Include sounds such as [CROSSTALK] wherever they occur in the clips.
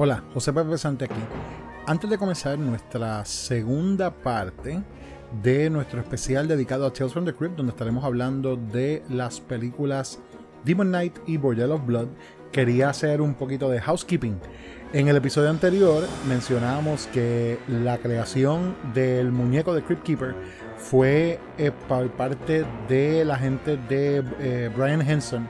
Hola, José Pepe Sante aquí. Antes de comenzar nuestra segunda parte de nuestro especial dedicado a Tales from the Crypt, donde estaremos hablando de las películas Demon Knight y Bordel of Blood, quería hacer un poquito de housekeeping. En el episodio anterior mencionamos que la creación del muñeco de Crypt Keeper fue eh, por parte de la gente de eh, Brian Henson.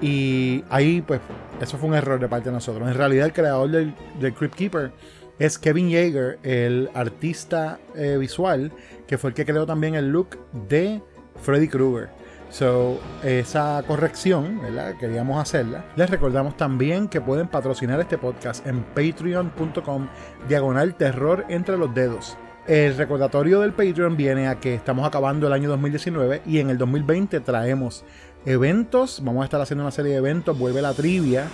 Y ahí, pues, eso fue un error de parte de nosotros. En realidad, el creador del, del Keeper es Kevin Yeager, el artista eh, visual, que fue el que creó también el look de Freddy Krueger. So, esa corrección, ¿verdad? Queríamos hacerla. Les recordamos también que pueden patrocinar este podcast en patreon.com diagonal terror entre los dedos. El recordatorio del Patreon viene a que estamos acabando el año 2019 y en el 2020 traemos eventos. Vamos a estar haciendo una serie de eventos, vuelve la trivia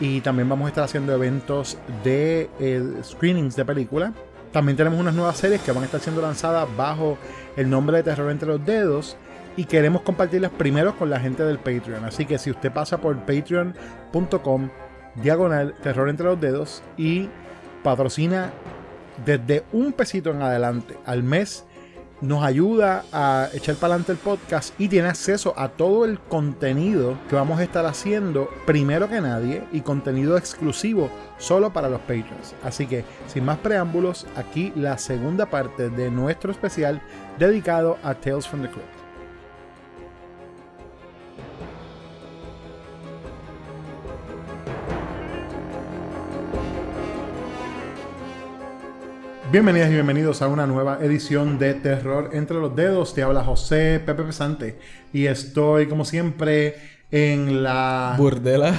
y también vamos a estar haciendo eventos de eh, screenings de película. También tenemos unas nuevas series que van a estar siendo lanzadas bajo el nombre de Terror entre los dedos y queremos compartirlas primero con la gente del Patreon. Así que si usted pasa por patreon.com diagonal terror entre los dedos y patrocina desde un pesito en adelante al mes, nos ayuda a echar para adelante el podcast y tiene acceso a todo el contenido que vamos a estar haciendo primero que nadie y contenido exclusivo solo para los patrons. Así que sin más preámbulos, aquí la segunda parte de nuestro especial dedicado a Tales from the Crypt. Bienvenidas y bienvenidos a una nueva edición de Terror entre los dedos. Te habla José Pepe Pesante y estoy como siempre en la Burdela.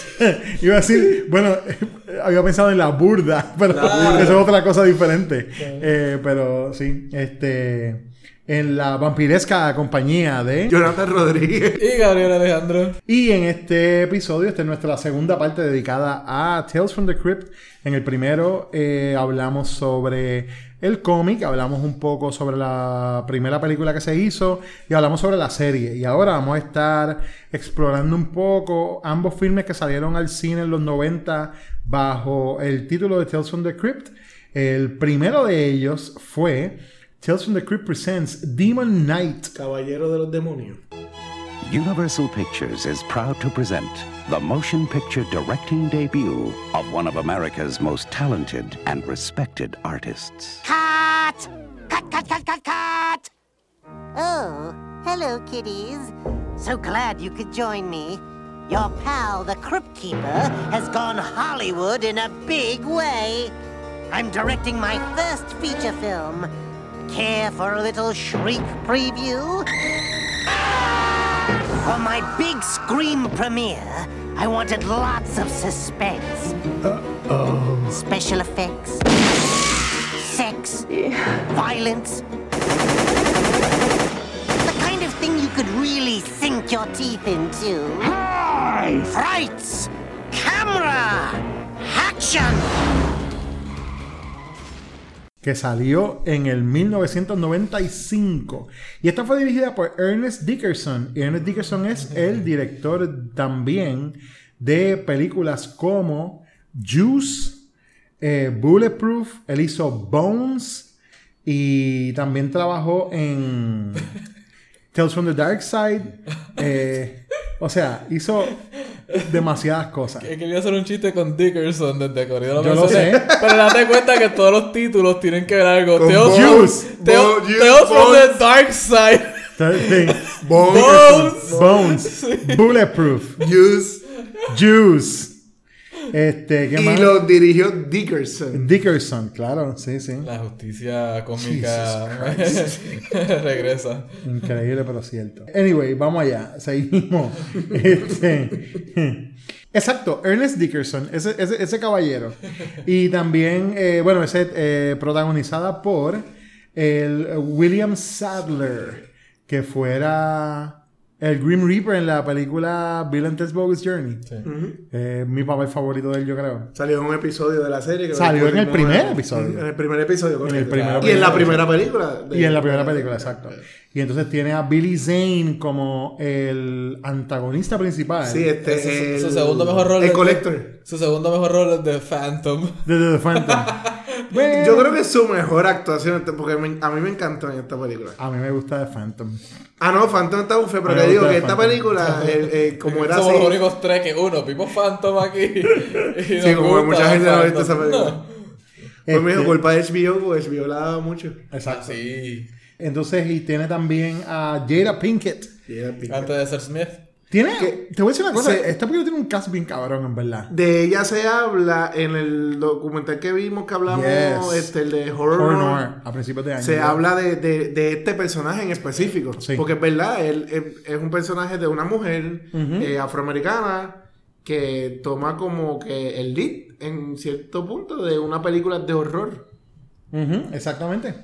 [LAUGHS] Iba a decir, bueno, [LAUGHS] había pensado en la burda, pero Claro. eso es otra cosa diferente. Eh, pero sí, este en la vampiresca compañía de Jonathan Rodríguez. Y Gabriel Alejandro. Y en este episodio, esta es nuestra segunda parte dedicada a Tales from the Crypt. En el primero eh, hablamos sobre el cómic, hablamos un poco sobre la primera película que se hizo y hablamos sobre la serie. Y ahora vamos a estar explorando un poco ambos filmes que salieron al cine en los 90 bajo el título de Tales from the Crypt. El primero de ellos fue Tales from the Crypt Presents Demon Knight. Caballero de los demonios. Universal Pictures is proud to present the motion picture directing debut of one of America's most talented and respected artists. Cut! Cut, cut, cut, cut, cut! Oh, hello, kiddies. So glad you could join me. Your pal, the Crypt Keeper, has gone Hollywood in a big way. I'm directing my first feature film. Care for a little shriek preview? For my big scream premiere, I wanted lots of suspense. Special effects, sex, violence. The kind of thing you could really sink your teeth into. Hi! Frights! Camera! Action! Que salió en el 1995. Y esta fue dirigida por Ernest Dickerson. Y Ernest Dickerson es el director también de películas como Juice, eh, Bulletproof, él hizo Bones y también trabajó en [LAUGHS] Tales from the Dark Side. Eh, o sea, hizo demasiadas cosas. Que quería hacer un chiste con Dickerson desde Corrido Yo lo sé. [LAUGHS] Pero date cuenta que todos los títulos tienen que ver algo. Con Tales, Bones. Tales- Bones. Tales from Bones. the Dark Side. Sí. Bones. Bones, [LAUGHS] Bulletproof, Juice. Juice. Este, ¿qué Y más? lo dirigió Dickerson. Dickerson, claro, sí, sí. La justicia cómica [LAUGHS] regresa. Increíble, pero cierto. Anyway, vamos allá. Seguimos. [LAUGHS] Este, exacto, Ernest Dickerson, ese, ese, ese caballero. Y también, eh, bueno, ese eh, protagonizada por el William Sadler, que fuera el Grim Reaper en la película Bill and Ted's Bogus Journey. Sí. Eh, mi papel favorito de él, yo creo. Salió en un episodio de la serie. que Salió en el primer episodio. En el primer episodio, correcto. primer Y en la primera película. de- Y en la primera película, exacto. Y entonces tiene a Billy Zane como el antagonista principal Sí, este. Es el- su segundo mejor rol. El Collector. Su segundo mejor rol es de Phantom. de The Phantom. [LAUGHS] Bueno, Yo creo que es su mejor actuación, porque me- a mí me encantó en esta película. A mí me gusta The Phantom. Ah, no, Phantom está bufe, pero me digo que esta Phantom. película, [LAUGHS] eh, como era Somos así. los únicos tres que uno, Pipo Phantom aquí. [LAUGHS] Sí, como mucha gente no ha visto esa película. No. Pues me dijo, Este- culpa de HBO, porque HBO la daba mucho. Exacto. Sí. Entonces, y tiene también a Jada Pinkett. Era pica. Antes de ser Smith. Tiene, te voy a decir una cosa, Se- esta película tiene un cast bien cabrón, en verdad. De ella se habla en el documental que vimos que hablamos, Yes. este, el de Horror, Horror Noir. Noir, a principios de año. Se habla de, de, de este personaje en específico. Sí. Porque es verdad, él, él es un personaje de una mujer eh, afroamericana que toma como que el lead en cierto punto de una película de horror. Exactamente.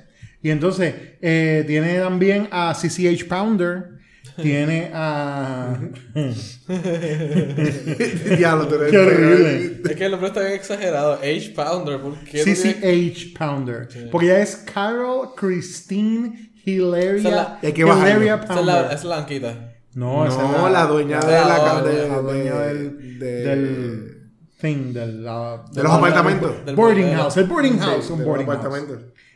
Y entonces, eh, tiene también a CCH Pounder. Tiene [LAUGHS] a. [LAUGHS] Diablo, tú eres Qué horrible. Es que el nombre está bien exagerado. H Pounder. ¿Por qué? tú tienes- CCH Pounder. Porque ella es Carol Christine Hilaria. Esa es la-. Hilaria Esa es Pounder. la, es la anquita. No, esa No, es la dueña de la- la, la- de, la dueña del, de- del thing, del, de los apartamentos. del boarding house, el boarding Sí, house, de un boarding house.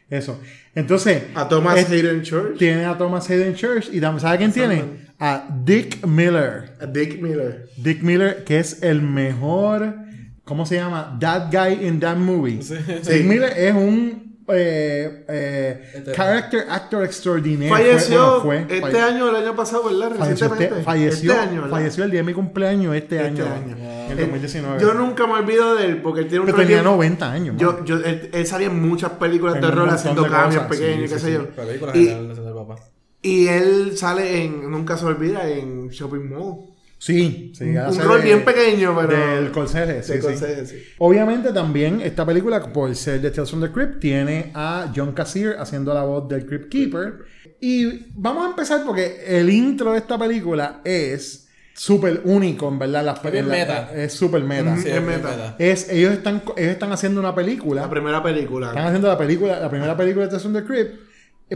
Eso. Entonces, A Thomas es- Hayden Church, tiene a Thomas Hayden Church y ¿sabe quién tiene? A Dick Miller. a Dick Miller. Dick Miller, que es el mejor, ¿cómo se llama? That guy in that movie. Dick. Miller es un eh, eh, Este- character actor extraordinario. Falleció Fue- bueno, fue, este falle- año, el año pasado, ¿verdad? falleció, Recientemente. este, falleció, este año, ¿verdad? falleció el día de mi cumpleaños este, Este año, año. el Eh, 2019. Yo nunca me olvido de él porque él tiene un Pero tenía bien- 90 años. Yo, yo, él, él salía en muchas películas En de terror haciendo de cambios cosas, pequeños, sí, qué sí, sé sí. yo. Película Y, y él sale en, nunca se olvida, en Shopping Mall. Sí, sí. un rol de- bien pequeño, pero... Del conserje, sí, conserje. Obviamente también esta película, por ser de Tales from the Crypt, tiene a John Cassier haciendo la voz del Crypt Keeper. Y vamos a empezar porque el intro de esta película es súper único, en verdad. Las, la- meta. Es súper meta. Sí, es es meta. meta. Es, ellos, están, ellos están haciendo una película. La primera película. Están haciendo la película, la primera película de Tales from the Crypt.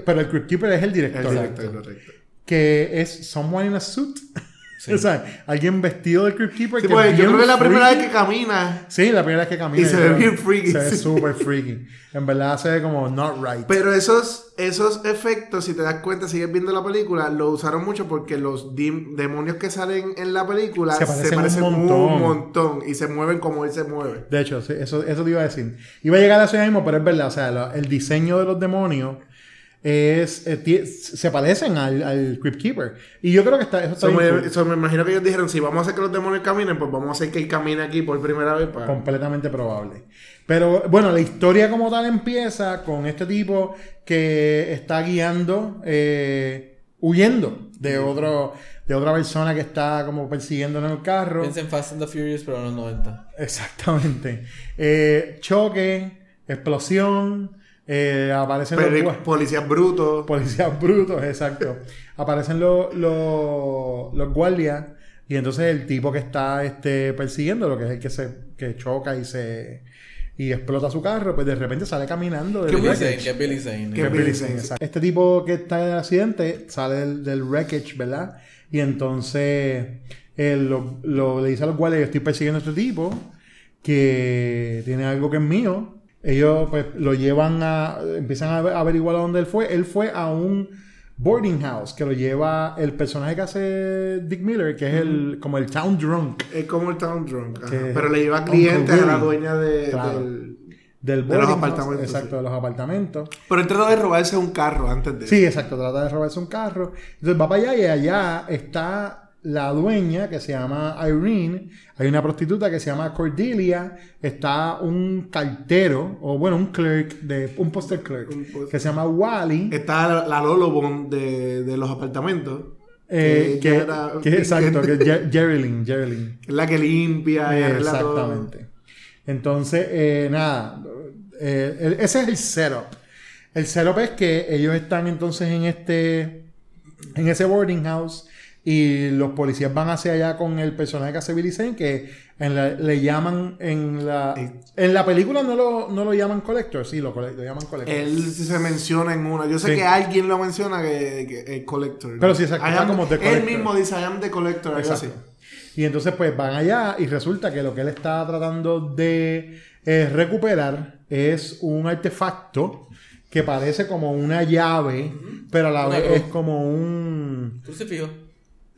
Pero el Crypt Keeper es el director. El director, correcto. Que es someone in a suit. [LAUGHS] o sea, alguien vestido del Crypt Keeper. Sí, que pues, es yo creo que es la primera freaky. vez que camina. Sí, la primera vez que camina. Y se ve bien freaky, Se ve sí. súper freaky. En verdad se ve como not right. Pero esos, esos efectos, si te das cuenta, sigues viendo la película, lo usaron mucho porque los demonios que salen en la película Se se parecen parecen, un un, montón. montón. y se mueven como él se mueve. de hecho, sí, eso, eso te iba a decir. Iba a llegar a eso mismo, pero es verdad. O sea, lo- el diseño de los demonios es, eh, se parecen al, al Crypt Keeper. Y yo creo que está, eso está So, bien me, cool. so, me imagino que ellos dijeron, si vamos a hacer que los demonios caminen, pues vamos a hacer que él camine aquí por primera vez. Para... completamente probable. Pero bueno, la historia como tal empieza con este tipo que está guiando, eh, huyendo de otro, de otra persona que está como persiguiendo en el carro. Piensa en Fast and the Furious, pero en los 90. Exactamente. Eh, choque, explosión, eh, aparecen Peli- los policías brutos. policías brutos, exacto. Aparecen los, los, los guardias y entonces el tipo que está este, persiguiendo, lo que es el que se que choca y se y explota su carro, pues de repente sale caminando del Billy wreckage. Es Billy Zane. Es Billy Zane. Este tipo que está en el accidente sale del, del wreckage, ¿verdad? Y entonces él lo, lo- le dice a los guardias, yo estoy persiguiendo a este tipo que tiene algo que es mío. Ellos pues lo llevan a, empiezan a averiguar a dónde él fue. Él fue a un boarding house que lo lleva el personaje que hace Dick Miller, que es el como el town drunk Es como el Town Drunk. ajá. Pero le lleva clientes a la dueña de, Claro. del... del De los apartamentos, exacto, sí. de los apartamentos. Pero él trata de robarse un carro antes de Sí, exacto, trata de robarse un carro. Entonces va para allá y allá está la dueña que se llama Irene, hay una prostituta que se llama Cordelia, está un cartero, o bueno, un clerk, de, un poster clerk, Un poster- que se llama Wally, Está la, Lolobon de, de los apartamentos. eh, que, que era- que- exacto, que es [LAUGHS] Jer- Jerilyn, Jerilyn. es la que limpia y arregla todo. Exactamente. Entonces, eh, nada, eh, ese es el setup. El setup es que ellos están entonces en este, en ese boarding house. Y los policías van hacia allá con el personaje que hace Billy Zane, que en la- le llaman en la en la película no lo, no lo llaman Collector, sí, lo, llaman Collector. Él se menciona en una. Yo sé Sí. que alguien lo menciona que, que el collector. Pero sí, exacto, I está am- como the Él collector. mismo dice I am the collector, algo así. Exacto. Y entonces pues van allá y resulta que lo que él está tratando de eh, recuperar es un artefacto que parece como una llave, pero a la vez es como un... Crucifijo.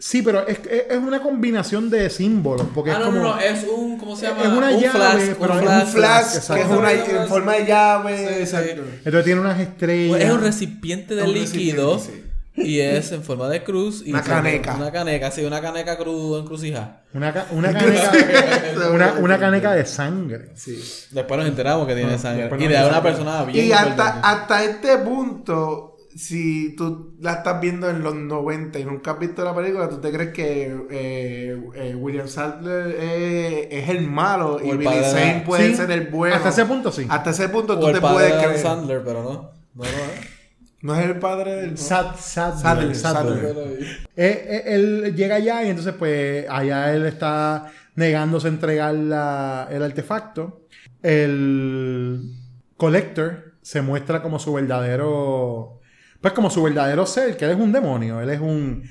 Sí, pero es, es es una combinación de símbolos, porque Ah, es no, como... no, no, es un, ¿cómo se llama? Es una un llave, flask, pero un es flash que es Exacto. una en forma de llave. Sí, sí. exacto. Entonces tiene unas estrellas. Es un recipiente de Un líquido recipiente, y es en forma de cruz. Y Una caneca. Una caneca, sí, una caneca cruz encrucijada. Una, ca- una [LAUGHS] caneca, una, una caneca de sangre. Sí. Después nos enteramos que tiene sangre. después Y de una persona bien Y hasta, hasta este punto, si tú la estás viendo en los 90 y nunca has visto la película, tú te crees que eh, eh, William Sadler eh, es el malo y el Billy Zane puede Sí, ser el bueno. Hasta ese punto sí. Hasta ese punto O tú el te padre puedes creer. Sandler, pero no. No, no, ¿eh? No es el padre del. Sad- Sadler, Sadler, Sadler. Sadler. Eh, eh, él llega allá y entonces pues allá él está negándose a entregar la- el artefacto. El Collector se muestra como su verdadero... Pues como su verdadero ser, que él es un demonio, él es un...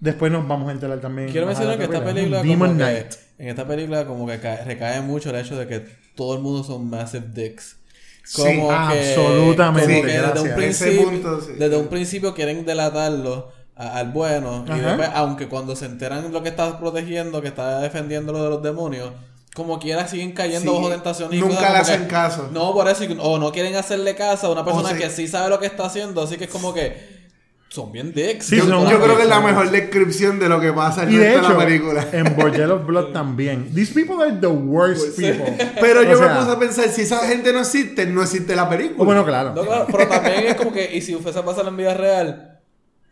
Después nos vamos a enterar también. Quiero mencionar que esta película Demon como que, Knight. en esta película como que cae- recae mucho el hecho de que todo el mundo son massive dicks. Sí, Como que, absolutamente, como que desde un gracias. Principio, punto, sí. desde un principio quieren delatarlo a- al bueno y después, aunque cuando se enteran de lo que está protegiendo, que está defendiendo lo de los demonios, como quiera siguen cayendo Sí, bajo tentaciones y nunca cosas le que- hacen caso. No, por eso, o no quieren hacerle caso a una persona que sí sabe lo que está haciendo, así que es como que son bien dicks. Sí, yo, creo que es la mejor descripción de lo que pasa en Y de resto de hecho, la película. en Bordello of [LAUGHS] Blood también. These people are the worst people. Pero yo O sea, me puse a pensar, si esa gente no existe, no existe la película. oh, bueno, claro. No, claro, pero también es como que, y si fuese a pasar en vida real,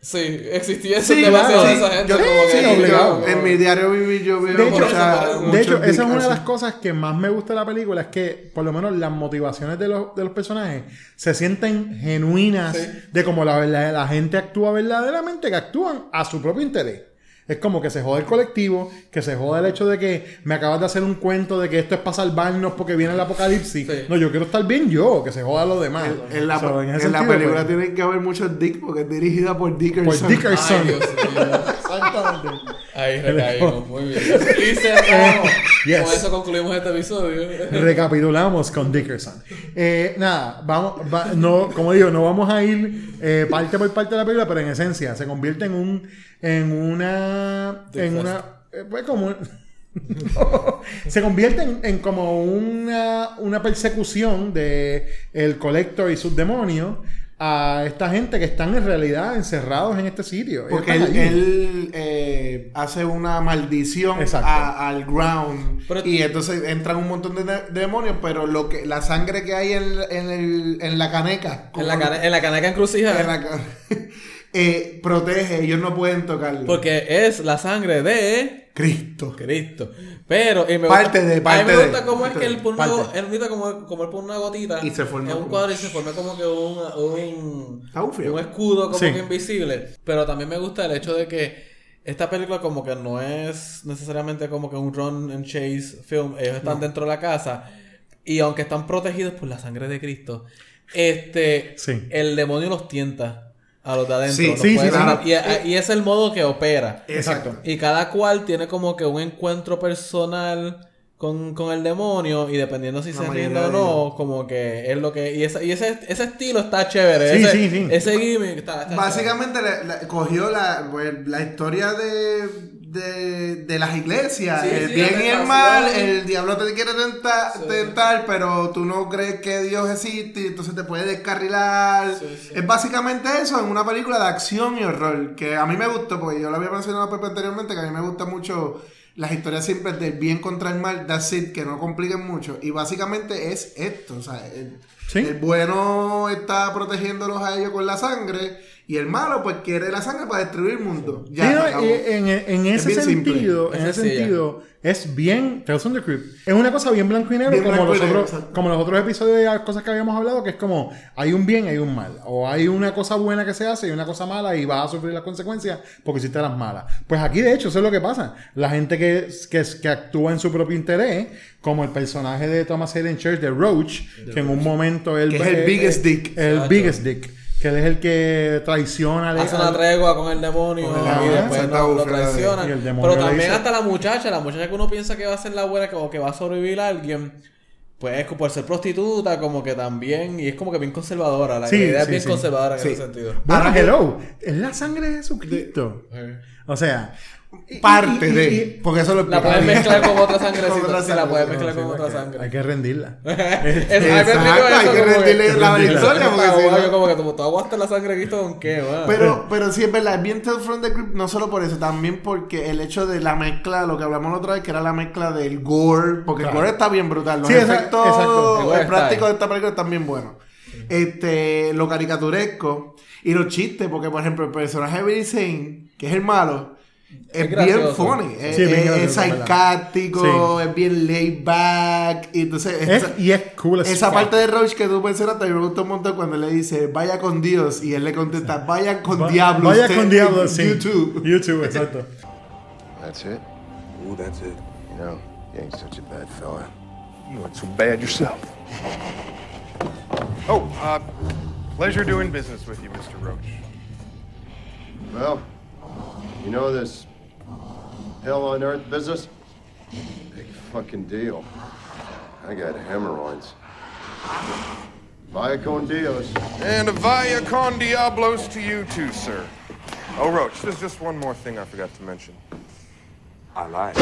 sí, existiese Sí, demasiado claro, de esa gente. yo- como sí, que, yo- obligado. en mi diario vivir yo veo De hecho, mucha- de hecho, esa es una de las cosas que más me gusta de la película, es que por lo menos las motivaciones de los, de los personajes se sienten genuinas Sí. de cómo la, verdad- la gente actúa verdaderamente, que actúan a su propio interés. Es como que se joda el colectivo, que se joda el hecho de que me acabas de hacer un cuento de que esto es para salvarnos porque viene el apocalipsis. Sí. No, yo quiero estar bien yo, que se joda lo demás. En la, So, en ese la sentido, película pues, tienen que haber muchos dick porque es dirigida por Dickerson. Por Dickerson. Ay, Dios mío. [LAUGHS] Exactamente. Ahí [LAUGHS] recaímos, muy bien. Y cerramos. [LAUGHS] Yes. Con eso concluimos este episodio. [LAUGHS] Recapitulamos con Dickerson. Eh, nada, vamos, va- no, como digo, no vamos a ir eh, parte por parte de la película, pero en esencia se convierte en un, en una, en una, eh, pues como, No. se convierte en, en como una, una persecución de el colector y sus demonios a esta gente que están en realidad encerrados en este sitio. Porque él, eh, hace una maldición a- al ground Pero- y entonces entran un montón de, de- demonios, pero lo que la sangre que hay en, en, el- en la caneca, En la, cane- en la caneca encrucijada. en la [LAUGHS] eh, protege, ellos no pueden tocarlo. Porque es la sangre de Cristo. Cristo. Pero, y me Parte gusta, de- a mí me gusta cómo es que él pone una, como, como él pone una gotita Y se forma en un cuadro y se forma como que un, un, un escudo como Sí. que invisible. Pero también me gusta el hecho de que esta película como que no es necesariamente como que un run and chase film. Ellos están dentro de la casa y aunque están protegidos por la sangre de Cristo, este, Sí. el demonio los tienta a los de adentro. Sí, sí, sí, claro. y, y es el modo que opera. Exacto. Y cada cual tiene como que un encuentro personal con, con el demonio y dependiendo si La se rinde o no, como que es lo que... Y, esa- y ese, ese estilo está chévere. Sí, ese, sí, sí. Ese gimmick está... está Básicamente cogió la, pues, la historia de, de, de las iglesias, Sí, el sí, bien y el mal, el diablo te quiere tentar, Sí. tentar, pero tú no crees que Dios existe y entonces te puede descarrilar. Sí, sí. Es básicamente eso en una película de acción y horror, que a mí me gustó, porque yo lo había mencionado anteriormente, que a mí me gusta mucho las historias siempre del bien contra el mal, that's it, que no compliquen mucho. Y básicamente es esto, o sea, el, Sí. el bueno está protegiéndolos a ellos con la sangre y el malo pues quiere la sangre para destruir el mundo. Ya, y en, en Es ese simple. sentido, Es en ese sentido, es bien Tales from the Crypt. Es una cosa bien blanco y negro Bien como, los negro, otros, como los otros episodios de las cosas que habíamos hablado, que es como hay un bien y hay un mal. O hay una cosa buena que se hace y una cosa mala y vas a sufrir las consecuencias porque hiciste las malas. Pues aquí de hecho eso es lo que pasa. La gente que, que, que actúa en su propio interés, como el personaje de Thomas Hayden Church de Roach, que en un momento él Que es el eh, biggest eh, dick. El Exacto. biggest dick. Que él es el que traiciona al- Hace una tregua con el demonio Con el y después no, lo demonio Pero también dice- hasta la muchacha, la muchacha que uno piensa que va a ser la buena, como que va a sobrevivir a alguien, pues por ser prostituta, como que también, y es como que bien conservadora. La Sí, idea es bien sí. conservadora en Sí. ese sentido. Bueno, Ahora que- hello. Es la sangre de Jesucristo. O sea, Parte y- y- de. y- porque eso lo La puedes mezclar con otra Con sangrecita. sí, la puedes mezclar con otra sangre. hay que rendirla. [LAUGHS] Exacto, hay eso que rendirle la rendirla. historia porque Como si que- no- como que tú, tú aguantas la sangre de Cristo con qué? Pero, [LAUGHS] pero sí es verdad, es bien Tales from the Crypt, no solo por eso, también porque el hecho de la mezcla, lo que hablamos la otra vez, que era la mezcla del gore, porque Claro. el gore está bien brutal, los efectos prácticos ahí. de esta película están bien buenos. Este, lo caricaturesco y los chistes, porque por ejemplo el personaje de Billy Zane, que es el malo, es, Es bien funny, es, Sí, es bien es- sarcástico, es bien laid back, y entonces... Es- esa- y es cool esa fuck. parte de Roach que tú mencionaste me gustó un montón cuando le dice vaya con Dios y él le contesta vaya con Va- diablo Vaya con diablo, sí. YouTube [LAUGHS] YouTube, exacto. That's it? Ooh, that's it. You know, you ain't such a bad fella. You ain't so bad yourself. Oh, uh, pleasure doing business with you, Mr. Roach. Well, you know this hell on earth business? Big fucking deal. I got hemorrhoids. Vaya con Dios. And a vaya con diablos to you too, sir. Oh, Roach, there's just one more thing I forgot to mention. I lied.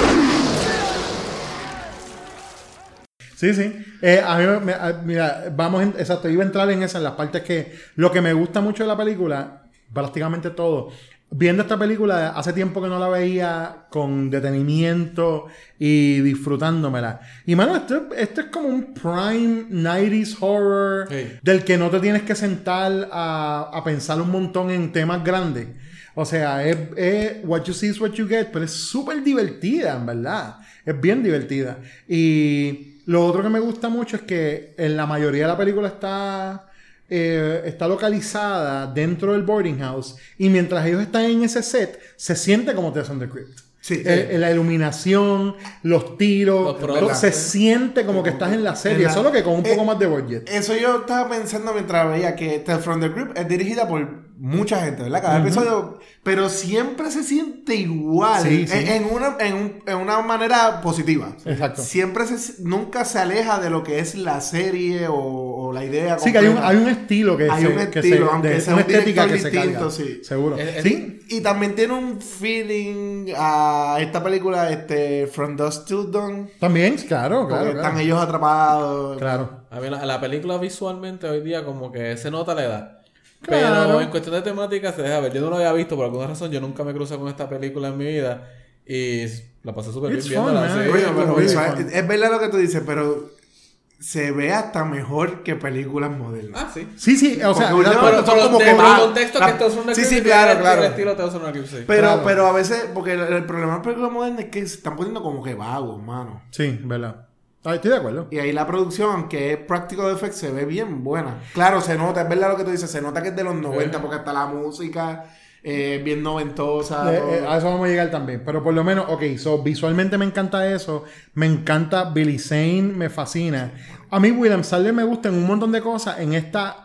Sí, sí. Eh, a mí me- a- mira, vamos, en, exacto, iba a entrar en esa, en las partes que lo que me gusta mucho de la película, prácticamente todo. Viendo esta película, hace tiempo que no la veía con detenimiento y disfrutándomela. Y mano, esto, esto es como un prime 90s horror del que no te tienes que sentar a, a pensar un montón en temas grandes. O sea, es, es what you see is what you get, pero es súper divertida, en verdad. Es bien divertida. Y lo otro que me gusta mucho es que en la mayoría de la película está, eh, está localizada dentro del boarding house. Y mientras ellos están en ese set, se siente como Tales from the Crypt. Sí, Eh, sí. la iluminación, los tiros, Los todo- se siente como que estás en la serie, En la- solo que con un poco Eh, más de budget. eso yo estaba pensando mientras veía que Tales from the Crypt es dirigida por mucha gente ¿verdad? cada episodio pero siempre se siente igual Sí, sí. En, en una, en, un- en una manera positiva Exacto. siempre se, nunca se aleja de lo que es la serie o la idea Sí, que hay un, hay un estilo que Hay se, un que estilo, se- aunque de- sea una un estética que director se distinto, carga. sí. Seguro. Es- es- sí, Y también tiene un feeling a esta película, este, From Dusk Till Dawn. también, claro, Porque claro. están Claro. ellos atrapados. Claro. A mí la, la película visualmente hoy día como que se nota la edad. Claro. Pero en cuestión de temática se deja ver. Yo no lo había visto por alguna razón. Yo nunca me crucé con esta película en mi vida. Y la pasé súper bien It's viéndola. fun, sí. Oye, pero es verdad lo que tú dices, pero se ve hasta mejor que películas modernas. Ah, sí. Sí, sí, o sea, últimamente Pero, son pero como de que contexto que la- esto es una Sí, sí, claro, claro. El estilo sí. Pero, Claro. pero a veces, porque el, el problema de las películas modernas es que se están poniendo como que vagos, mano. sí, verdad. Ah, estoy de acuerdo. Y ahí la producción, aunque es práctico de effects, se ve bien buena. Claro, se nota, es verdad lo que tú dices, se nota que es de los 90, porque hasta la música eh, bien noventosa. Eh, eh, a eso vamos a llegar también. Pero por lo menos, ok, so, visualmente me encanta eso. Me encanta Billy Zane, me fascina. A mí William Sadler me gusta en un montón de cosas. En esta,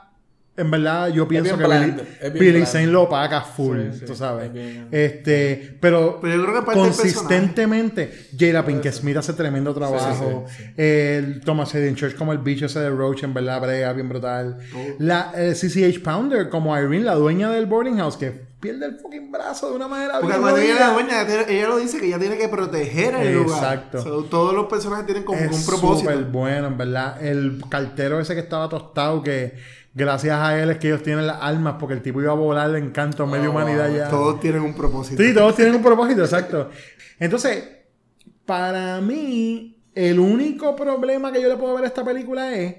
en verdad, yo pienso que Billy, bland, es. Zane lo paga full, Sí, sí, tú sabes. es bien- Este, pero, Pero yo creo que consistentemente, Jada Pinkett Smith hace tremendo trabajo. El Thomas Hayden Church como el bicho ese de Roach, en verdad, brega, bien brutal. La eh, CCH Pounder como Irene, la dueña del boarding house, que pierde el fucking brazo de una manera Porque bien cuando ella es la dueña, ella, lo dice que ella tiene que proteger el lugar. Exacto. Todos los personajes tienen como es un propósito. súper bueno, en verdad. El cartero ese que estaba tostado, que gracias a él es que ellos tienen las armas, porque el tipo iba a volar en canto a media humanidad ya. Todos tienen un propósito. Sí, todos tienen un propósito, exacto. Entonces, para mí, el único problema que yo le puedo ver a esta película es,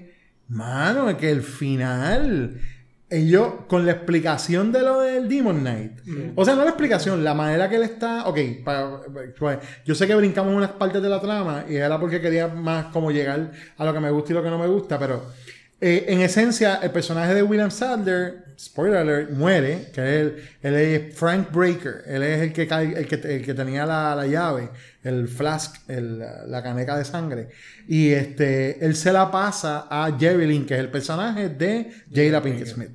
mano, que el final ellos, con la explicación de lo del Demon Knight, o sea, no la explicación, la manera que él está, ok, pues, yo sé que brincamos unas partes de la trama y era porque quería más como llegar a lo que me gusta y lo que no me gusta, pero eh, en esencia, el personaje de William Sadler, spoiler alert, muere, que él, él es Frank Breaker, él es el que, cae- el que, el que tenía la, la llave, el flask, el- la caneca de sangre, y este, él se la pasa a Jerry Lynn, que es el personaje de Jada Pinkett. Smith.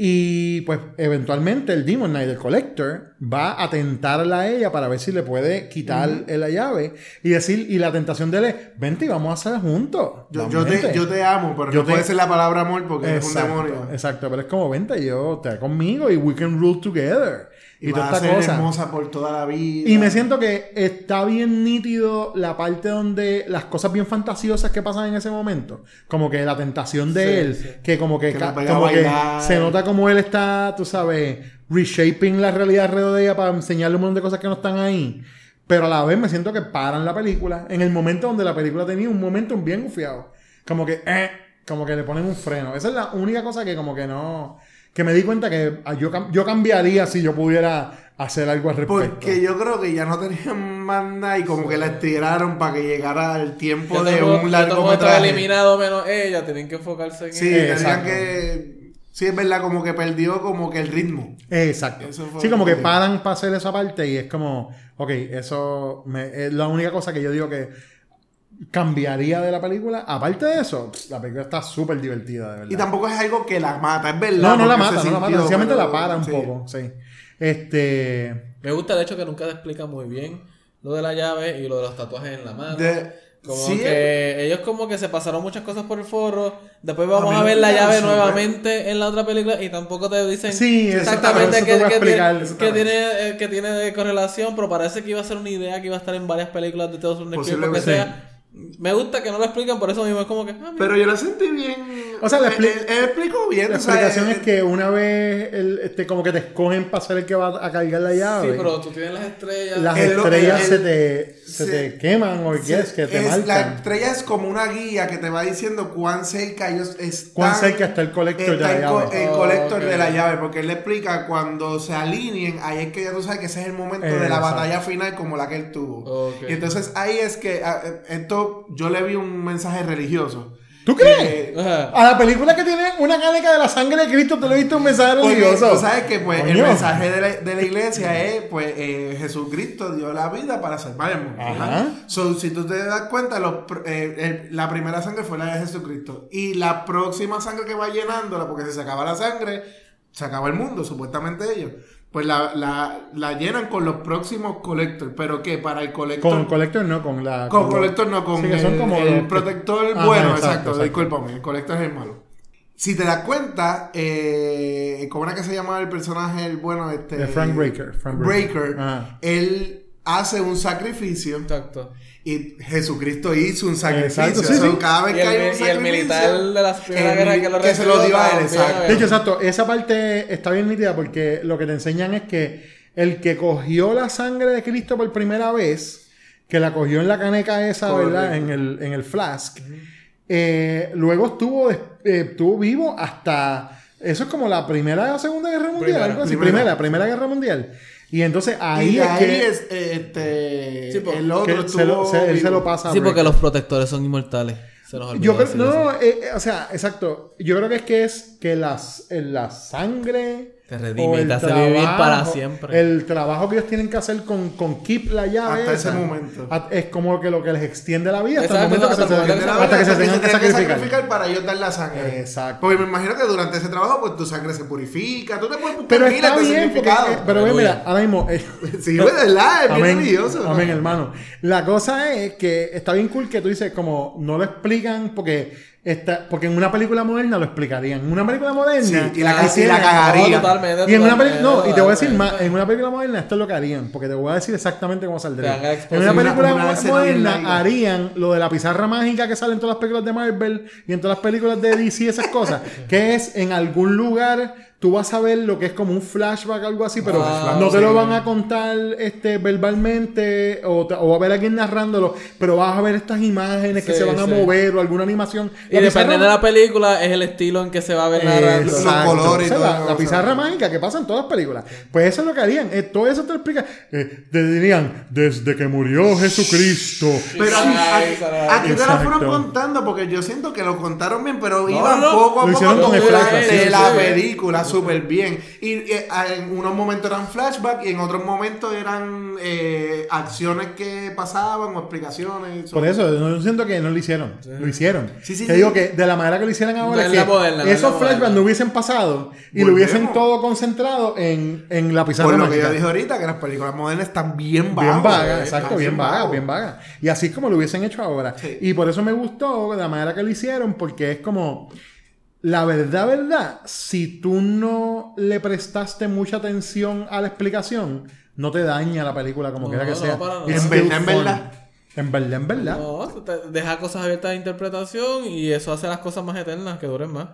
Y pues eventualmente el Demon Knight, el Collector, va a tentarla a ella para ver si le puede quitar la llave y decir, y la tentación de él es, vente y vamos a hacer juntos. Yo, te, vente". yo te amo, pero Yo no te- puede ser la palabra amor porque es un demonio. exacto, pero es como vente yo, te conmigo y we can rule together. Y, Y toda a esta ser cosa. hermosa por toda la vida. Y me siento que está bien nítido la parte donde las cosas bien fantasiosas que pasan en ese momento. Como que la tentación de Sí, él, sí. que como que, Que como que se nota como él está, tú sabes, reshaping la realidad alrededor de ella para enseñarle un montón de cosas que no están ahí. Pero a la vez me siento que paran la película en el momento donde la película tenía un momento bien gufiado. Como que, eh, como que le ponen un freno. Esa es la única cosa que como que no... Que me di cuenta que ah, yo, yo cambiaría si yo pudiera hacer algo al respecto. Porque yo creo que ya no tenían más nada y como que la estiraron para que llegara el tiempo de todo- un largometraje. eliminado menos ella, tienen que enfocarse en Sí, ella. tenían que... Sí, es verdad, como que perdió como que el ritmo. Exacto. Sí, como que que- paran para hacer esa parte y es como, ok, eso me- es la única cosa que yo digo que cambiaría de la película. Aparte de eso, la película está súper divertida, de verdad. Y tampoco es algo que la mata, es verdad. no, no la mata, no la mata, sencillamente la para un sí. poco, sí. Este. Me gusta el hecho que nunca te explica muy bien lo de la llave y lo de los tatuajes en la mano. De- Como sí, que ellos como que se pasaron muchas cosas por el forro. Después vamos a ver la llave nuevamente en la otra película y tampoco te dicen Sí, exactamente te- qué, tiene, tiene, eh, qué tiene de correlación, pero parece que iba a ser una idea que iba a estar en varias películas de Crypt, lo que sea. Me gusta que no lo expliquen, por eso mismo es como que... ah. Pero yo la sentí bien. O sea, la él, expli- él- él explicó bien. La o sea, explicación eh, es que una vez el- este, como que te escogen para ser el que va a cargar la llave. sí, pero tú tienes las estrellas. Las estrellas el- se te, se te queman o qué es que te es- La estrella es como una guía que te va diciendo cuán cerca ellos están. Cuán cerca está el colector de la co- llave. el Oh, colector de la llave, porque él le explica cuando se alineen, ahí es que ya tú sabes que ese es el momento de la batalla final como la que él tuvo. Y entonces ahí es que ah, esto yo le vi un mensaje religioso. ¿Tú crees? Eh, Ajá. A la película que tiene una caneca de la sangre de Cristo, te lo he visto un mensaje Porque religioso. tú sabes que pues el mensaje de la, de la iglesia es pues eh, Jesucristo dio la vida para salvar el mundo. Ajá. So, si tú te das cuenta, los eh, el- la primera sangre fue la de Jesucristo. Y la próxima sangre que va llenándola, porque si se acaba la sangre, se acaba el mundo, supuestamente ellos. Pues la, la, la llenan con los próximos colectores. Pero que para el colector. Con el colector no, con la. Con con- colector no, con Sí, el, son como el los que- protector Ajá, bueno, exacto, exacto, exacto. discúlpame, el colector es el malo. Si te das cuenta, eh, ¿cómo era que se llamaba el personaje, el bueno, este? De Frank Breaker, Frank Breaker. Breaker. Ajá. Él hace un sacrificio Exacto. Y Jesucristo hizo un sacrificio. Exacto, sí, sí. Cada vez Y que el hay un mi- y el sacrificio, militar de la Primera Guerra que lo que se lo recibió dio a él, exacto. De hecho, exacto, esa parte está bien nítida porque lo que te enseñan es que el que cogió la sangre de Cristo por primera vez, que la cogió en la caneca esa, Correcto. ¿verdad? En el, en el flask, eh, luego estuvo, eh, estuvo vivo hasta. Eso es como la primera o segunda guerra mundial, Primera. algo así. Primera. Primera, primera guerra mundial. Y entonces ahí y es ahí que, es, este, Sí, porque- el otro que se lo, se- él se lo pasa a Sí, porque los protectores son inmortales. Se nos olvidó Yo creo, no, eh, eh, o sea, exacto. Yo creo que es que es que las, eh, la sangre. Te redime te hace vivir para trabajo- siempre. El trabajo que ellos tienen que hacer con, con Keep la llave. Hasta esa, ese momento. Es como que lo que les extiende la vida hasta el Exacto, momento que se, hasta que se- hasta que se tengan que sacrificar. para ellos dar la sangre. Exacto. Porque me imagino que durante ese trabajo, pues tu sangre se purifica. Tú te puedes buscar Pero está bien, porque, eh, pero mira, ahora mismo. eh, [LAUGHS] Sí, de verdad, es bien Amén, religioso. ¿no? amén, hermano. La cosa es que está bien cool que tú dices, como no lo explican, porque está, porque en una película moderna lo explicarían. En una película moderna. Sí, y la, la cagaría. No, totalmente. Y en una totalmente, película, no, y te voy a decir más, en una película moderna esto es lo que harían, porque te voy a decir exactamente cómo saldría. En una película Una- una moderna harían lo de la pizarra mágica que sale en todas las películas de Marvel y en todas las películas de DC y esas cosas, que es en algún lugar tú vas a ver lo que es como un flashback algo así, pero Ah, no te sí. lo van a contar este verbalmente o, te- o va a haber alguien narrándolo, pero vas a ver estas imágenes que se van a mover o alguna animación Y La dependiendo de la película, es el estilo en que se va a ver narrando. Los colores y O sea, todo la, pizarra mágica que pasa en todas las películas. Pues eso es lo que harían. Eh, todo eso te lo explica. Eh, te dirían, desde que murió Jesucristo. Pero aquí, te la fueron contando porque yo siento que lo contaron bien, pero iban no, poco a lo poco hicieron con de, el la, flashback, de sí, la sí. película súper bien. Y eh, en unos momentos eran flashbacks y en otros momentos eran eh, acciones que pasaban o explicaciones. Por eso, no, yo siento que no lo hicieron. Lo hicieron. Sí, sí, Te sí. digo que de la manera que lo hicieran ahora, es que esos flashbacks no hubiesen pasado y lo hubiesen todo concentrado en, en la pizarra Por lo que yo dije ahorita, que las películas modernas están bien vagas. Bien vaga, eh, exacto, bien vaga, vagas. bien vaga. Y así es como lo hubiesen hecho ahora. Sí. Y por eso me gustó de la manera que lo hicieron, porque es como, la verdad, verdad, si tú no le prestaste mucha atención a la explicación, no te daña la película como No, quiera que no, sea. It's En verdad, en verdad. En verdad, en verdad. No, te deja cosas abiertas de interpretación y eso hace las cosas más eternas, que duren más.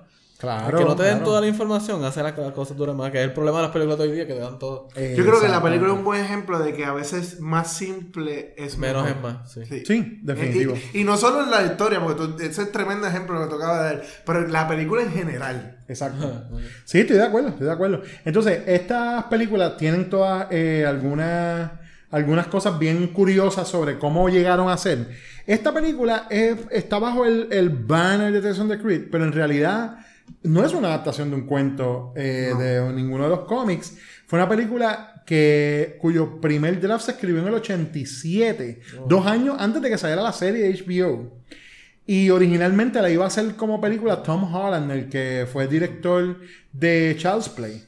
Claro. que no te den claro. toda la información, hace las las cosas duren más, que es el problema de las películas de hoy día, que te dan todo. Eh, Yo creo que la película es un buen ejemplo de que a veces más simple es Menos mejor. es más, sí. Sí, definitivo. Y, y no solo en la historia, porque tú- ese es tremendo ejemplo que tocaba de dar, pero la película en general. Exacto. Sí, estoy de acuerdo, estoy de acuerdo. Entonces, estas películas tienen todas eh, algunas, algunas cosas bien curiosas sobre cómo llegaron a ser. Esta película es- está bajo el, el banner de of the Creed, pero en realidad no es una adaptación de un cuento eh, de ninguno de los cómics. Fue una película que, cuyo primer draft se escribió en el 87, dos años antes de que saliera la serie de HBO. Y originalmente la iba a hacer como película Tom Holland, el que fue director de Child's Play.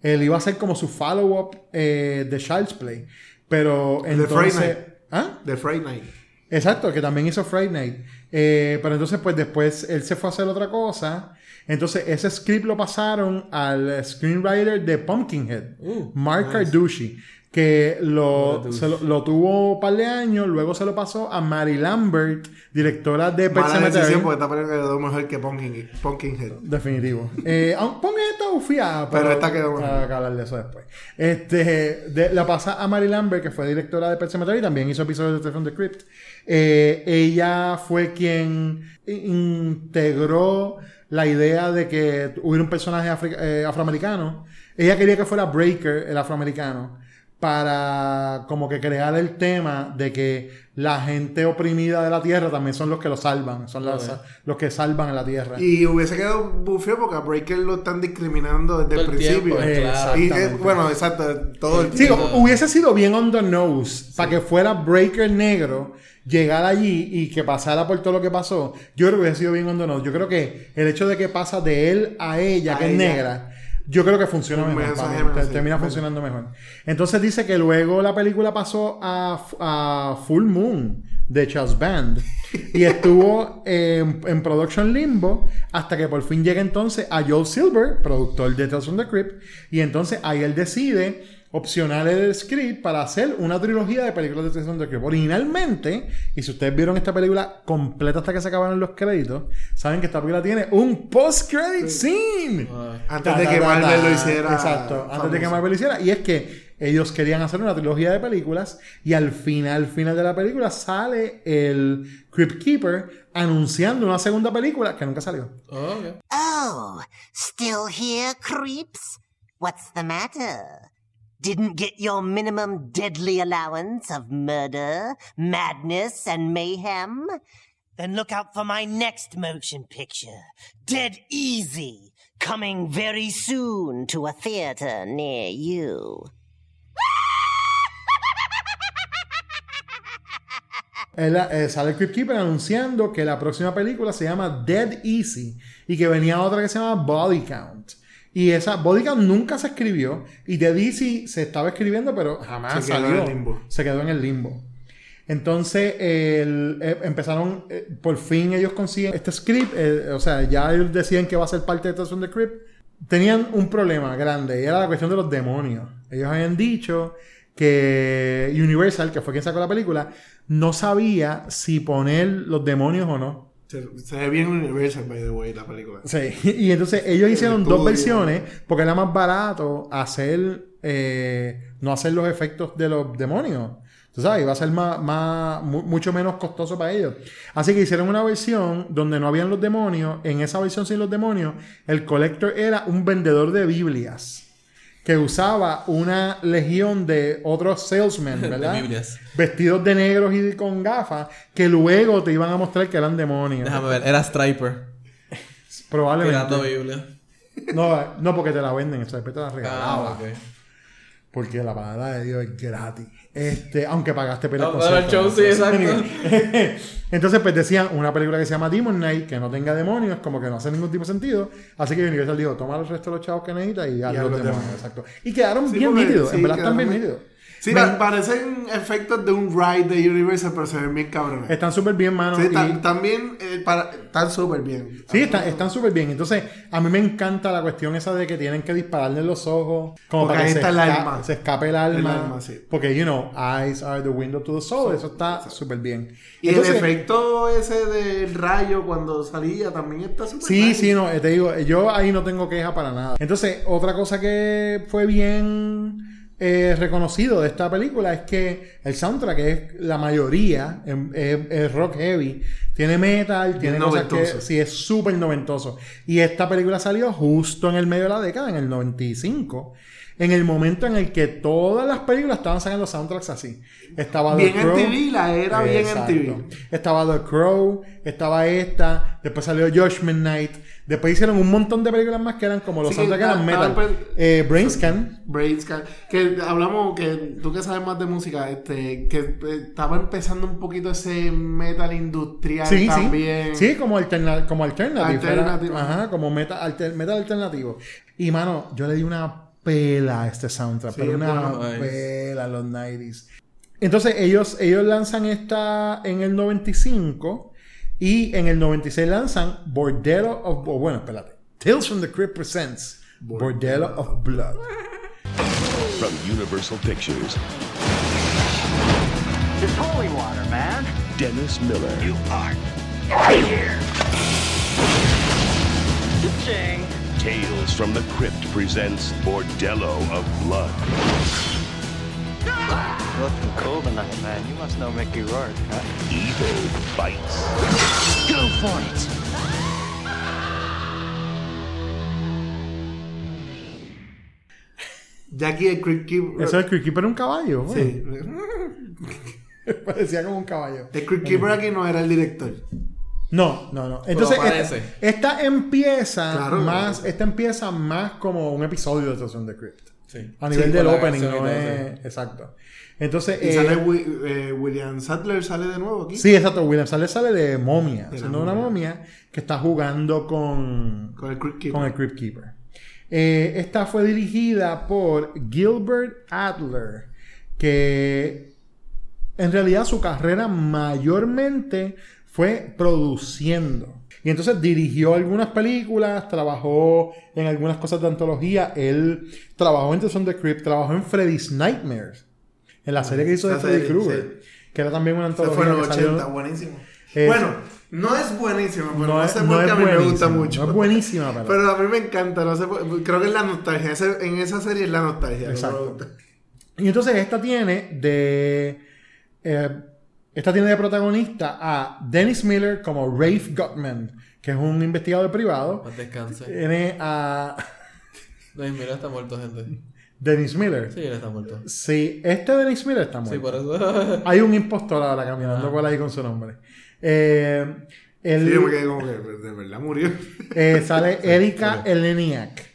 Él iba a hacer como su follow-up eh, de Child's Play. Pero Friday entonces... Night. ¿Ah? De Friday Night. Exacto, que también hizo Friday Night. Eh, pero entonces, pues después él se fue a hacer otra cosa. Entonces, ese script lo pasaron al screenwriter de Pumpkinhead, Uh, Mark Carducci, que lo, se lo, lo tuvo un par de años, luego se lo pasó a Mary Lambert, directora de Pet Mala decisión porque película quedó mejor que Pumpkin, Pumpkinhead. Definitivo. Eh, aun- ponme esta ufía, Pero esta quedó mejor. Para hablar de eso después. Este, de- la pasa a Mary Lambert, que fue directora de Pet y también hizo episodios de from the Crypt. Eh, ella fue quien integró la idea de que hubiera un personaje eh, afroamericano. Ella quería que fuera Breaker, el afroamericano, para como que crear el tema de que la gente oprimida de la tierra también son los que lo salvan, son los, los que salvan a la tierra. Y hubiese quedado bufio porque a Breaker lo están discriminando desde Todo el el principio. tiempo, claro. Y, eh, bueno, exacto, todo el Sí, tiempo. hu- hubiese sido bien on the nose para que fuera Breaker negro, llegar allí y que pasara por todo lo que pasó. Yo creo que hubiese sido bien on the nose. Yo creo que el hecho de que pasa de él a ella, A que es negra, yo creo que funciona Un mejor. Te- sí. termina funcionando mejor. Entonces dice que luego la película pasó a, a Full Moon de Charles Band y [LAUGHS] estuvo en, en Production Limbo hasta que por fin llega entonces a Joel Silver, productor de Tales from the Crypt, y entonces ahí él decide opcionar el script para hacer una trilogía de películas de the Crypt. Originalmente, y si ustedes vieron esta película completa hasta que se acabaron los créditos, saben que esta película tiene un post-credit scene. Antes Ta, de que Marvel lo hiciera. Exacto, antes de que. Marvel lo hiciera. Y es que ellos querían hacer una trilogía de películas y al final, final de la película sale el Crypt Keeper anunciando una segunda película que nunca salió. Oh, ok. Oh, still here, creeps? What's the matter? Didn't get your minimum deadly allowance of murder, madness, and mayhem? Then look out for my next motion picture, Dead Easy, coming very soon to a theater near you. Él, eh, sale el Crypt Keeper anunciando que la próxima película se llama Dead Easy y que venía otra que se llama Body Count. Y esa Body Count nunca se escribió y Dead Easy se estaba escribiendo pero jamás Se quedó salió. en el limbo. Se quedó en el limbo. Entonces el- eh, empezaron, eh, por fin ellos consiguen este script, eh, o sea, ya ellos decían que va a ser parte de Tales from the Crypt. Tenían un problema grande y era la cuestión de los demonios. Ellos habían dicho que Universal, que fue quien sacó la película, no sabía si poner los demonios o no. Se, se ve bien Universal, by the way, la película. Sí, y entonces ellos hicieron dos versiones porque era más barato hacer, eh, no hacer los efectos de los demonios. Tú sabes, iba a ser más, más, mu- mucho menos costoso para ellos. Así que hicieron una versión donde no habían los demonios. En esa versión sin los demonios, el Collector era un vendedor de Biblias. Que usaba una legión de otros salesmen, [LAUGHS] ¿verdad? Vestidos de negros y con gafas. Que luego te iban a mostrar que eran demonios. Déjame ver, era Striper. Probablemente. Biblia. No, no, porque te la venden, esa después te la regalaba. Ah, ok. Porque la palabra de Dios es gratis. Este, aunque pagaste pena No, para el show, sí, exacto. [LAUGHS] Entonces, pues decían una película que se llama Demon Knight, que no tenga demonios, como que no hace ningún tipo de sentido. Así que Universal dijo, toma el resto de los chavos que necesitas y haz los demonios. demonios. Exacto. Y quedaron Sí, bien nítidos. sí, en verdad están bien nítidos. Sí, Me- pa- parecen efectos de un ride de Universal, pero se ven bien cabrones. Están súper bien, mano. Sí, y- están, también eh, para- están súper bien. Sí, están están súper bien. Entonces, a mí me encanta la cuestión esa de que tienen que dispararle en los ojos. Como Porque para que se, está el esca- alma. se escape el alma. El alma, sí. Porque, you know, eyes are the window to the soul. Eso está súper bien. Y Entonces, el efecto ese del rayo cuando salía también está súper Sí, nice. sí, no, eh, te digo, yo ahí no tengo queja para nada. Entonces, otra cosa que fue bien eh, reconocido de esta película es que el soundtrack es la mayoría, em, es, es rock heavy, tiene metal, tiene cosas que noventoso. sí es súper noventoso. Y esta película salió justo en el medio de la década, en el 95. En el momento en el que todas las películas estaban sacando soundtracks así. Estaba The Bien Crow. MTV, la era bien Exacto. MTV. Estaba The Crow, estaba esta, después salió Judgment Night, después hicieron un montón de películas más que eran como los Sí, soundtracks eran metal. Eh, Brainscan, Brainscan, que hablamos que tú que sabes más de música, este, que eh, estaba empezando un poquito ese metal industrial sí, también. sí, sí, como, alterna como alternative, era- Alternativo. ajá, como metal, alter- metal alternativo. Y mano, yo le di una pela este soundtrack, pero una bueno, pela los 90s. Entonces ellos, ellos lanzan esta en el 95 y en el 96 lanzan Bordello of... o bueno, espérate. Tales from the Crypt presents Bordello of Blood. From Universal Pictures, It's holy water, man. Dennis Miller. You are here. Ching. Tales from the Crypt presents Bordello of Blood. Looking cool tonight, man. You must know Mickey Rourke, huh? Evil bites. Go for it. Jackie el Creek Keeper. Eso es Creep Keeper un caballo. ¿no? Sí. [LAUGHS] Parecía como un caballo. El Creek Keeper aquí no era el director. No, no, no. Entonces, esta, empieza Claro. más, esta empieza más como un episodio de from the Crypt. Sí. A nivel Sí, del opening, no es. Exacto. Entonces. Y eh, sale eh, William Sadler, sale de nuevo aquí. Sí, exacto. William Sale sale de momia. siendo una momia que está jugando con, Con el Creek Keeper. con el Crypt Keeper. Eh, esta fue dirigida por Gilbert Adler, que en realidad su carrera mayormente fue produciendo. Y entonces dirigió algunas películas, trabajó en algunas cosas de antología. Él trabajó en Tales from the Crypt, trabajó en Freddy's Nightmares, en la serie que hizo de Freddy Krueger, que era también una Se antología. fue en los que salió- 80, buenísimo. Eh, bueno, no es buenísimo, pero no, no sé por qué a mí me gusta mucho. no es buenísima, [LAUGHS] pero- pero a mí me encanta, no sé por- creo que es la nostalgia. en esa serie es la nostalgia. Exacto. Y entonces esta tiene de. eh, esta tiene de protagonista a Dennis Miller como Rafe Gutman, que es un investigador privado. Más descanse. Tiene a Ay, mira, está muerto, gente. Dennis Miller. Sí, él está muerto. Sí, este Dennis Miller está Sí, muerto. por eso. [LAUGHS] Hay un impostor ahora caminando por ahí con su nombre. Eh, el- Sí, quedé como que de verdad murió. eh, sale [LAUGHS] Erika Eleniak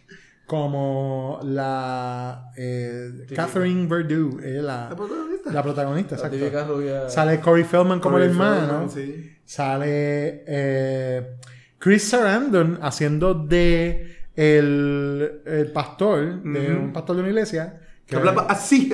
como la eh, Catherine Verdew, eh, la, ¿La protagonista? la protagonista, La exacto. típica rubia. Sale Corey Feldman como Corey el hermano. Sí. Sale eh, Chris Sarandon haciendo de el, el pastor, de un pastor de una iglesia. Que hablaba así.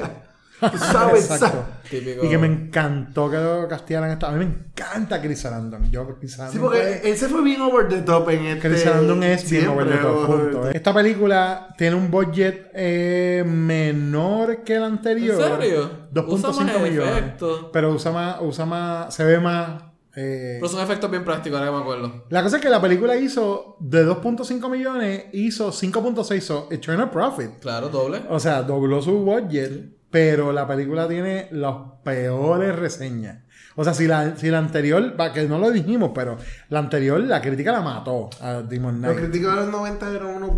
Tú sabes, [LAUGHS] Exacto. ¿sabes? [LAUGHS] Típico. Y que me encantó que lo castearan esto. A mí me encanta Chris Sarandon. Yo, Chris Sarandon Sí, porque él se fue bien over the top en este. Chris Sarandon es bien over the top, over the punto. top. Esta película tiene un budget eh, menor que el anterior. ¿En serio? Usa 2.5 más millones. efectos. Pero usa más, usa más, se ve más. eh, Pero son efectos bien prácticos, ahora que me acuerdo. La cosa es que la película hizo de 2.5 millones, hizo 5.6, so a profit. Claro, doble. O sea, dobló su budget pero la película tiene las peores reseñas. O sea, si la, si la anterior, va, que no lo dijimos, pero la anterior, la crítica la mató a Demon Los Knight. críticos de los 90 eran unos.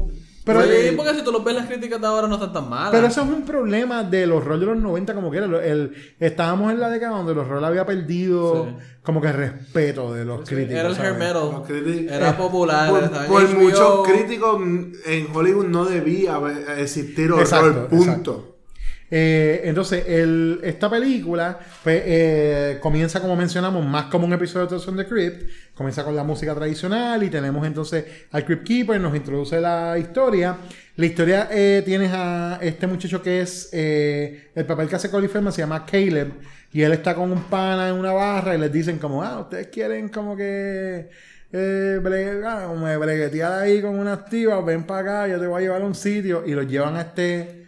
Pero, eh, porque si tú los ves, las críticas de ahora no están tan malas. pero eso es un problema de los roles de los 90, como que era. El, estábamos en la década donde los roles había perdido Sí. como que el respeto de los críticos. Era el hair metal. Los críticos- Era eh, popular. Por, muchos críticos en Hollywood no debía haber- existir horror, Exacto, punto. exacto. Eh, entonces, esta película pues, eh, comienza, como mencionamos, más como un episodio de Tales the Crypt. Comienza con la música tradicional y tenemos entonces al Crypt Keeper, nos introduce la historia. La historia eh, tienes a este muchacho que es el papel que hace Colin Firman, se llama Caleb. Y él está con un pana en una barra y les dicen como, ah, ustedes quieren como que... Bre- ah, me breguetear ahí con una activa, ven para acá, yo te voy a llevar a un sitio y los llevan a este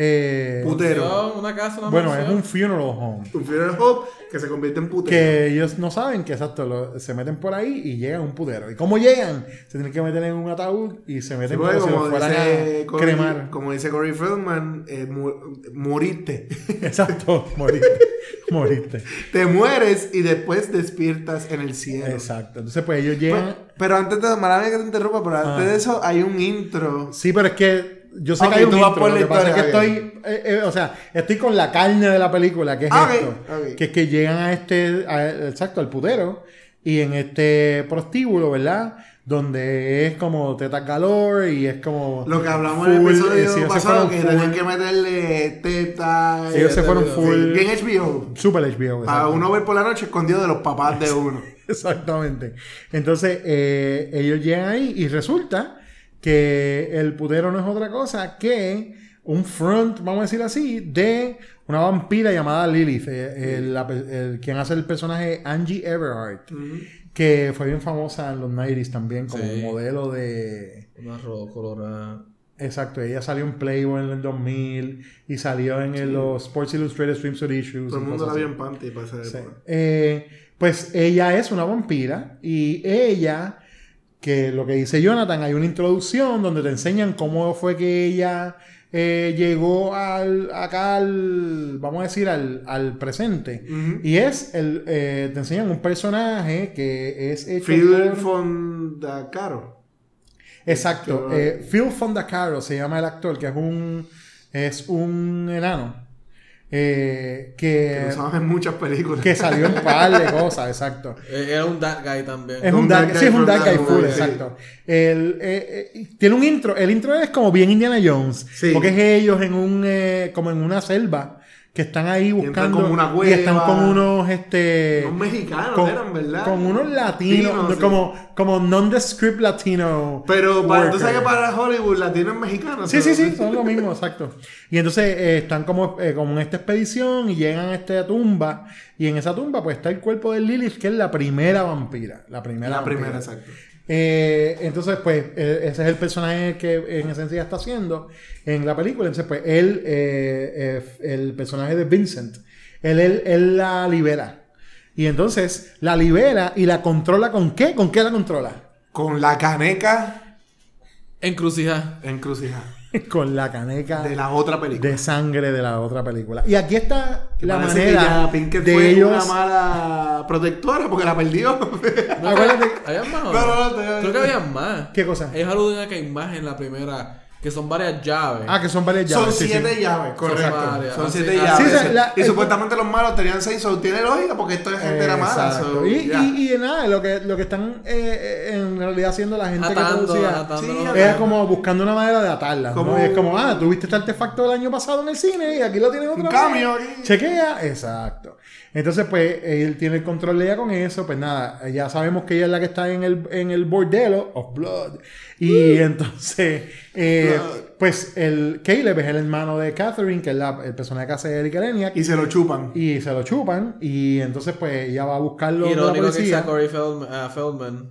eh, Putero. Una casa, una bueno, es un funeral home. Un funeral home que se convierte en putero. Que ellos no saben que exacto, lo- se meten por ahí y llegan a un putero. ¿Y cómo llegan? Se tienen que meter en un ataúd y se Sí, meten porque como si como, dice a Corey, cremar. como dice Corey Feldman, eh, mu- moriste. [LAUGHS] Exacto, moriste. [LAUGHS] moriste. Te mueres y después despiertas en el cielo. Exacto. Entonces, pues ellos Pues, llegan. pero antes de, maravilla que te interrumpa, pero antes Ah. de eso hay un intro. Sí, pero es que yo sé que hay un intro, lo que pasa es que estoy, eh, eh, o sea, estoy con la carne de la película, que es Ah, ok, esto, que es que llegan a este, a- exacto, al putero, y en este prostíbulo, ¿verdad? Donde es como tetas galore y es como... Lo que hablamos en el full, eh, episodio se pasado, que full- tenían que meterle teta. Ellos se fueron full- Bien HBO. Super HBO. Para uno ver por la noche escondido de los papás de [LAUGHS] uno. Exactamente. Entonces, eh, ellos llegan ahí y resulta que el putero no es otra cosa que un front, vamos a decir así, de una vampira llamada Lilith. eh, el- el- quien hace el personaje Angie Everhart, que fue bien famosa en los 90s también como Sí. modelo de... Una roja colorada. Exacto, ella salió en Playboy en el 2000 y salió en el- los Sports Illustrated Swimsuit Issues. Todo el mundo la vio en panty para esa Sí. época. Eh, pues ella es una vampira y ella, que lo que dice Jonathan, hay una introducción donde te enseñan cómo fue que ella eh, llegó al, acá al, vamos a decir, al, al presente. Y es, el, eh, te enseñan un personaje que es hecho Phil por- Fondacaro. Exacto. Eh, Phil Fondacaro se llama el actor, que es un, es un enano. Eh, Que que, en muchas películas. que salió en un [LAUGHS] par de cosas, exacto. Eh, Era un that guy también. Es un, Un dark, dark sí, es un guy dark guy full, Dark exacto. El, eh, eh, tiene un intro. El intro es como bien Indiana Jones. Sí. Porque es ellos en un, eh, como en una selva que están ahí buscando. como una y están con unos, este. Unos mexicanos con, eran, ¿verdad? con unos latinos, Latinos, sí. como, como non-descript latino. Pero para, tú sabes que para Hollywood latino es mexicano. Sí, sí, sí, son lo mismo, exacto. Y entonces eh, están como, eh, como en esta expedición y llegan a esta tumba. Y en esa tumba pues está el cuerpo de Lilith, que es la primera vampira. La primera La vampira. primera, exacto. Eh, entonces, pues, eh, ese es el personaje que en esencia está haciendo en la película. Entonces, pues, él, eh, eh, el personaje de Vincent, él, él, él la libera. Y entonces la libera y la controla con qué? ¿Con qué la controla? Con la caneca Encrucijada. encrucijada [LAUGHS] con la caneca de la otra película. de sangre de la otra película. Y aquí está Que la manera que ya de fue ellos. una mala protectora porque la perdió. [LAUGHS] Acuérdate- ¿Había más o No, no, no? no, Creo que había más. ¿Qué cosa? Ellos aluden a que hay más en la primera. Que son varias llaves. Ah, que son varias Son llaves. sí. siete llaves, correcto. varias. Son siete ah, llaves. sí, o sea, la- y el- supuestamente los malos tenían seis, so, tiene lógica porque esta gente era mala. So, y, y, y nada, lo que, lo que están eh, eh, en realidad haciendo la gente Atando, que producía atando, Sí, ¿no? era como buscando una manera de atarlas. ¿no? Como- Y es como, ah, tuviste este artefacto del año pasado en el cine y aquí lo tienes otra Un vez. cambio. Chequea, exacto. Entonces, pues, él tiene el control de ella con eso. Pues nada, ya sabemos que ella es la que está en el, en el bordelo of blood. Y entonces, eh, pues, el Caleb es el hermano de Catherine, que es la, el personaje que hace Erika Leniak. Y se lo chupan. Y se lo chupan. Y entonces, pues, ella va a buscarlo de la Irónico que Corey Feldman, ah, Feldman,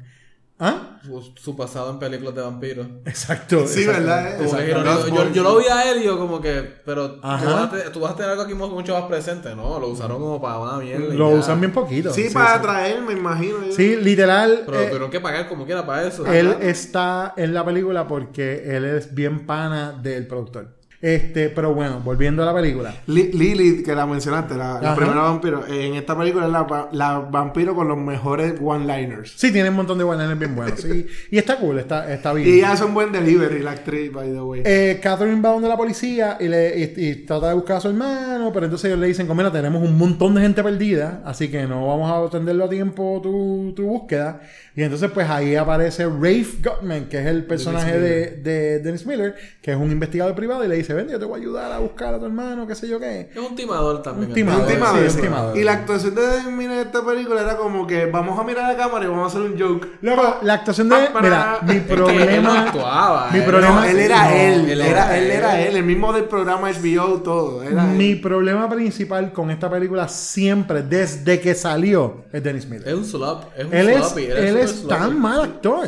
¿Ah? su, su pasado en películas de vampiros. Exacto. Sí, exacto. ¿verdad? Exacto. Yo, lo vi a él y yo como que, pero tú vas, a te- tú vas a tener algo aquí mu- mucho más presente, ¿no? Lo usaron como para una mierda. Lo ya. usan bien poquito. Sí, para atraer, me imagino. yo. Sí, literal. Pero eh, tuvieron que pagar como quiera para eso. él Ajá. está en la película porque él es bien pana del productor. Este, pero bueno, volviendo a la película. Li- Lilith, que la mencionaste, la, la primera vampiro. En esta película es la, la vampiro con los mejores one-liners. Sí, tiene un montón de one bien buenos. Sí, y está cool, está, está bien. Y hace un buen delivery, la actriz, by the way. Eh, Catherine va donde la policía y, le, y- y trata de buscar a su hermano, pero entonces ellos le dicen, mira, tenemos un montón de gente perdida, así que no vamos a atenderlo a tiempo tu, tu búsqueda. Y entonces pues ahí aparece Rafe Gottman, que es el personaje de, de Dennis Miller, que es un investigador privado, y le dice, ven, yo te voy a ayudar a buscar a tu hermano, qué sé yo qué. Es un timador también. Un timador, ¿no? sí, un timador. Y la actuación de Mira de esta película era como que vamos a mirar a la cámara y vamos a hacer un joke. Luego, la actuación de... Ah, Mira, mi Es que él no problema... actuaba. mi él- problema- No, él era No, él. él era, él era él. él. El mismo del programa HBO, todo. Era Mi él. problema principal con esta película siempre, desde que salió, es Dennis Miller. Es un slop. Es un Él es, él es tan mal actor.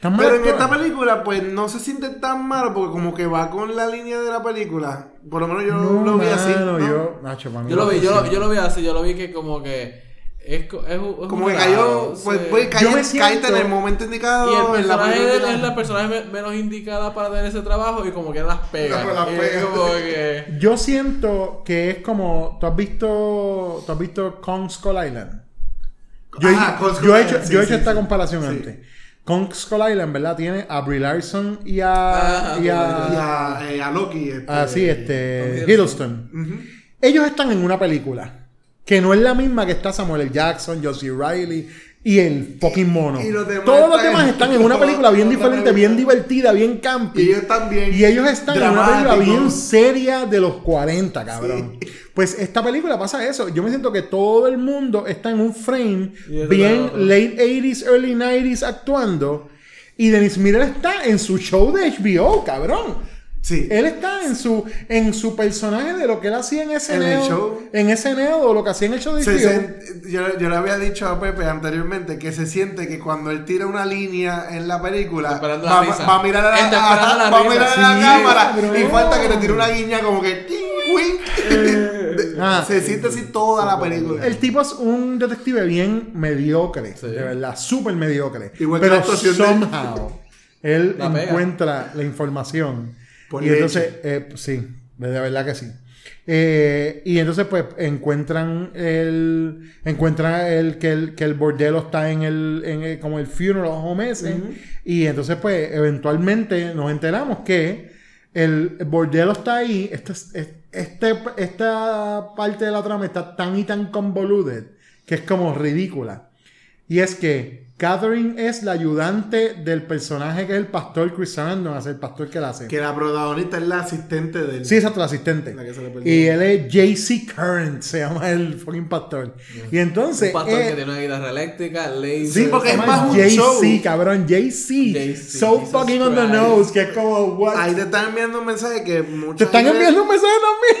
Tan mal Pero en esta película, pues no se siente tan malo porque como que va con la línea de la película. Por lo menos yo No, lo vi así. ¿no? yo, Nacho, lo vi, yo lo, yo lo vi así. Yo lo vi que como que. Es, co- es, es Como que cayó, pues, sí. pues siento- en el momento indicado. Y el en la personaje de él película. es la personaje me- menos indicada para tener ese trabajo y como que las pega. Las- [LAUGHS] las Y pega. es como que... Yo siento que es como. ¿Tú has visto. ¿Tú has visto Kong Skull Island? Yo, Kong Skull yo he hecho, sí, yo he sí, hecho esta sí. comparación Sí. antes. Kong Skull Island, ¿verdad? Tiene a Brie Larson y a. Ah, y Y a. a, eh, a Loki. Este, ah, sí, este. Hiddleston. Ellos están en una película que no es la misma que está Samuel L. Jackson, Josie Riley y el fucking mono. Y los demás Todos los están demás están en una película bien diferente, bien divertida, bien campy. Y ellos también. Y ellos están en una película bien seria de los 40, cabrón. Pues esta película pasa eso. Yo me siento que todo el mundo está en un frame bien late 80s, early 90s actuando. Y Dennis Miller está en su show de HBO, cabrón. Sí. Él está en su, en su personaje de lo que él hacía en En el show. En SNL o lo que hacía en el show de Se sent- yo, yo le había dicho a Pepe anteriormente que se siente que cuando él tira una línea en la película Esperando la va, va a mirar a la, a- la va a mirar a la Sí, cámara cabrón. y falta que le tire una guiña como que. De- [LAUGHS] Ah. se siente así toda la película. El tipo es un detective bien mediocre, Sí. de verdad, súper mediocre. Igual que pero la actuación de- somehow él La encuentra la información. Por y leche. entonces, eh, sí, de verdad que sí. Eh, y entonces, pues, encuentran el. Encuentran el que el, que el bordelo está en el, en el- como el funeral home ese. Y entonces, pues, eventualmente nos enteramos que el bordelo está ahí. Este, es- es- este, esta parte de la trama está tan y tan convoluted que es como ridícula. Y es que Catherine es la ayudante del personaje que es el pastor Chris Sarandon, hace el pastor que la hace. Que la protagonista es la asistente del. Sí, exacto, asistente. La que se le perdió. Y él es JC Current, se llama el fucking pastor. Y entonces. Un pastor eh, que tiene una guitarra eléctrica, laser... Sí, porque es más un JC, show. cabrón, JC. JC, So Jesus fucking on the Christ. nose, que es como, what? Ahí te están enviando un mensaje que muchas Te están iglesias- enviando un mensaje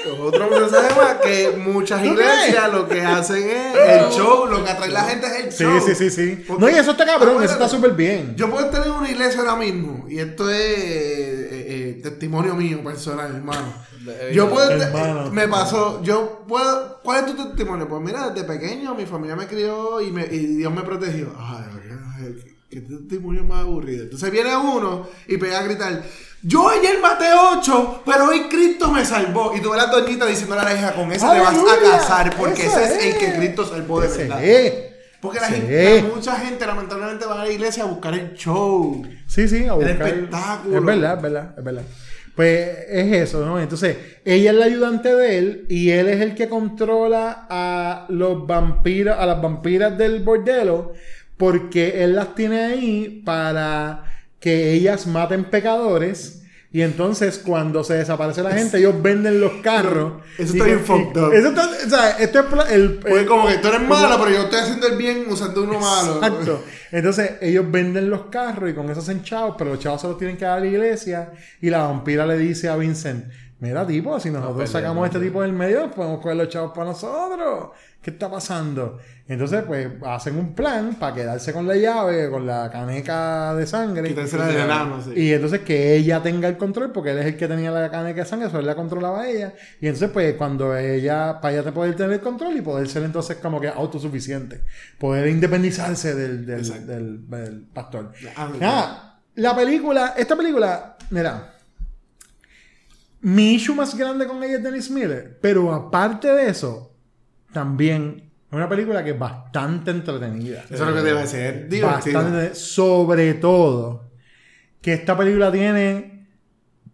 también. Otro mensaje más que muchas ¿Tú iglesias lo que hacen es [LAUGHS] el show, lo que atrae la gente es el Sí, show. sí, sí, sí. Porque- No, y eso está cabrón, eso está súper bien. Yo puedo estar en una iglesia ahora mismo, y esto es eh, eh, testimonio mío personal, hermano. [LAUGHS] Yo puedo, Hermano. me pasó, yo puedo, ¿cuál es tu testimonio? Pues mira, desde pequeño mi familia me crió y, me, y Dios me protegió. Ay, ay, qué, qué testimonio más aburrido. Entonces viene uno y pega a gritar, yo ayer maté ocho, pero hoy Cristo me salvó. Y tú ves la doñita diciéndole a la hija, con ese te vas a casar, porque Eso ese es el que Cristo salvó de Ese verdad. es. Porque la Sí. gente, la- mucha gente lamentablemente va a la iglesia a buscar el show. Sí, sí, a El buscar. espectáculo. Es verdad, es verdad, es verdad. Pues es eso, ¿no? Entonces, ella es la ayudante de él y él es el que controla a los vampiros, a las vampiras del bordelo, porque él las tiene ahí para que ellas maten pecadores. Y entonces, cuando se desaparece la gente, ellos venden los carros. Eso está bien fucked up. Eso está, o sea, esto es pla- el, Porque el- como que tú eres como- malo, pero yo estoy haciendo el bien usando uno malo. Exacto. Entonces ellos venden los carros y con eso hacen chavos, pero los chavos se los tienen que dar a la iglesia y la vampira le dice a Vincent, mira tipo, si nosotros sacamos a este tipo del medio, podemos coger los chavos para nosotros. ¿Qué está pasando? Entonces pues hacen un plan para quedarse con la llave, con la caneca de sangre. Quitársela sí. Y entonces que ella tenga el control, porque él es el que tenía la caneca de sangre, eso él la controlaba a ella. Y entonces, pues, cuando ella, para ella te poder tener el control y poder ser entonces como que autosuficiente, poder independizarse del, del, del- del pastor. Ah, Nada, la película, esta película, mira, mi issue más grande con ella es Dennis Miller, pero aparte de eso, también es una película que es bastante entretenida. Eso es lo que te iba a decir. Bastante, sobre todo que esta película tiene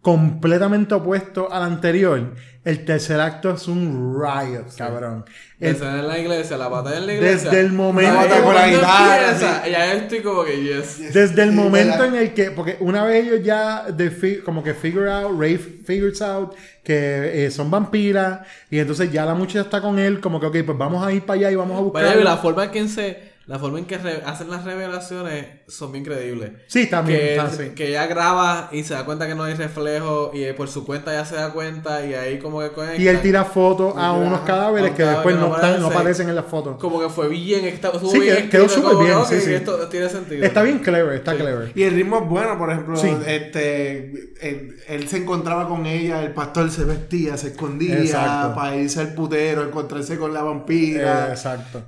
completamente opuesto al anterior. El tercer acto es un riot, cabrón. El- en la iglesia, la batalla en la iglesia. desde el momento La batalla con la Cuando guitarra, empieza, Y ahí estoy como que yes. Desde el Sí, momento en el que, porque una vez ellos ya de fi- como que figure out, Ray figures out que eh, son vampiras y entonces ya la muchacha está con él, como que ok, pues vamos a ir para allá y vamos a buscar. Vaya, y la forma en que se, la forma en que hacen las revelaciones son bien creíbles. Sí, también, Que, sí. que ella graba y se da cuenta que no hay reflejo y por su cuenta ya se da cuenta y ahí como que conecta. Y él tira fotos a unos cadáveres que después no, no están, no aparece. aparecen en las fotos. Como que fue bien, está, estuvo Sí, bien quedó súper bien, sí, sí. Esto tiene sentido. Está bien clever, está Sí. clever. Y el ritmo es bueno, por ejemplo, Sí. este él, él se encontraba con ella, el pastor se vestía, se escondía Exacto. para irse al putero, encontrarse con la vampira. Eh, exacto.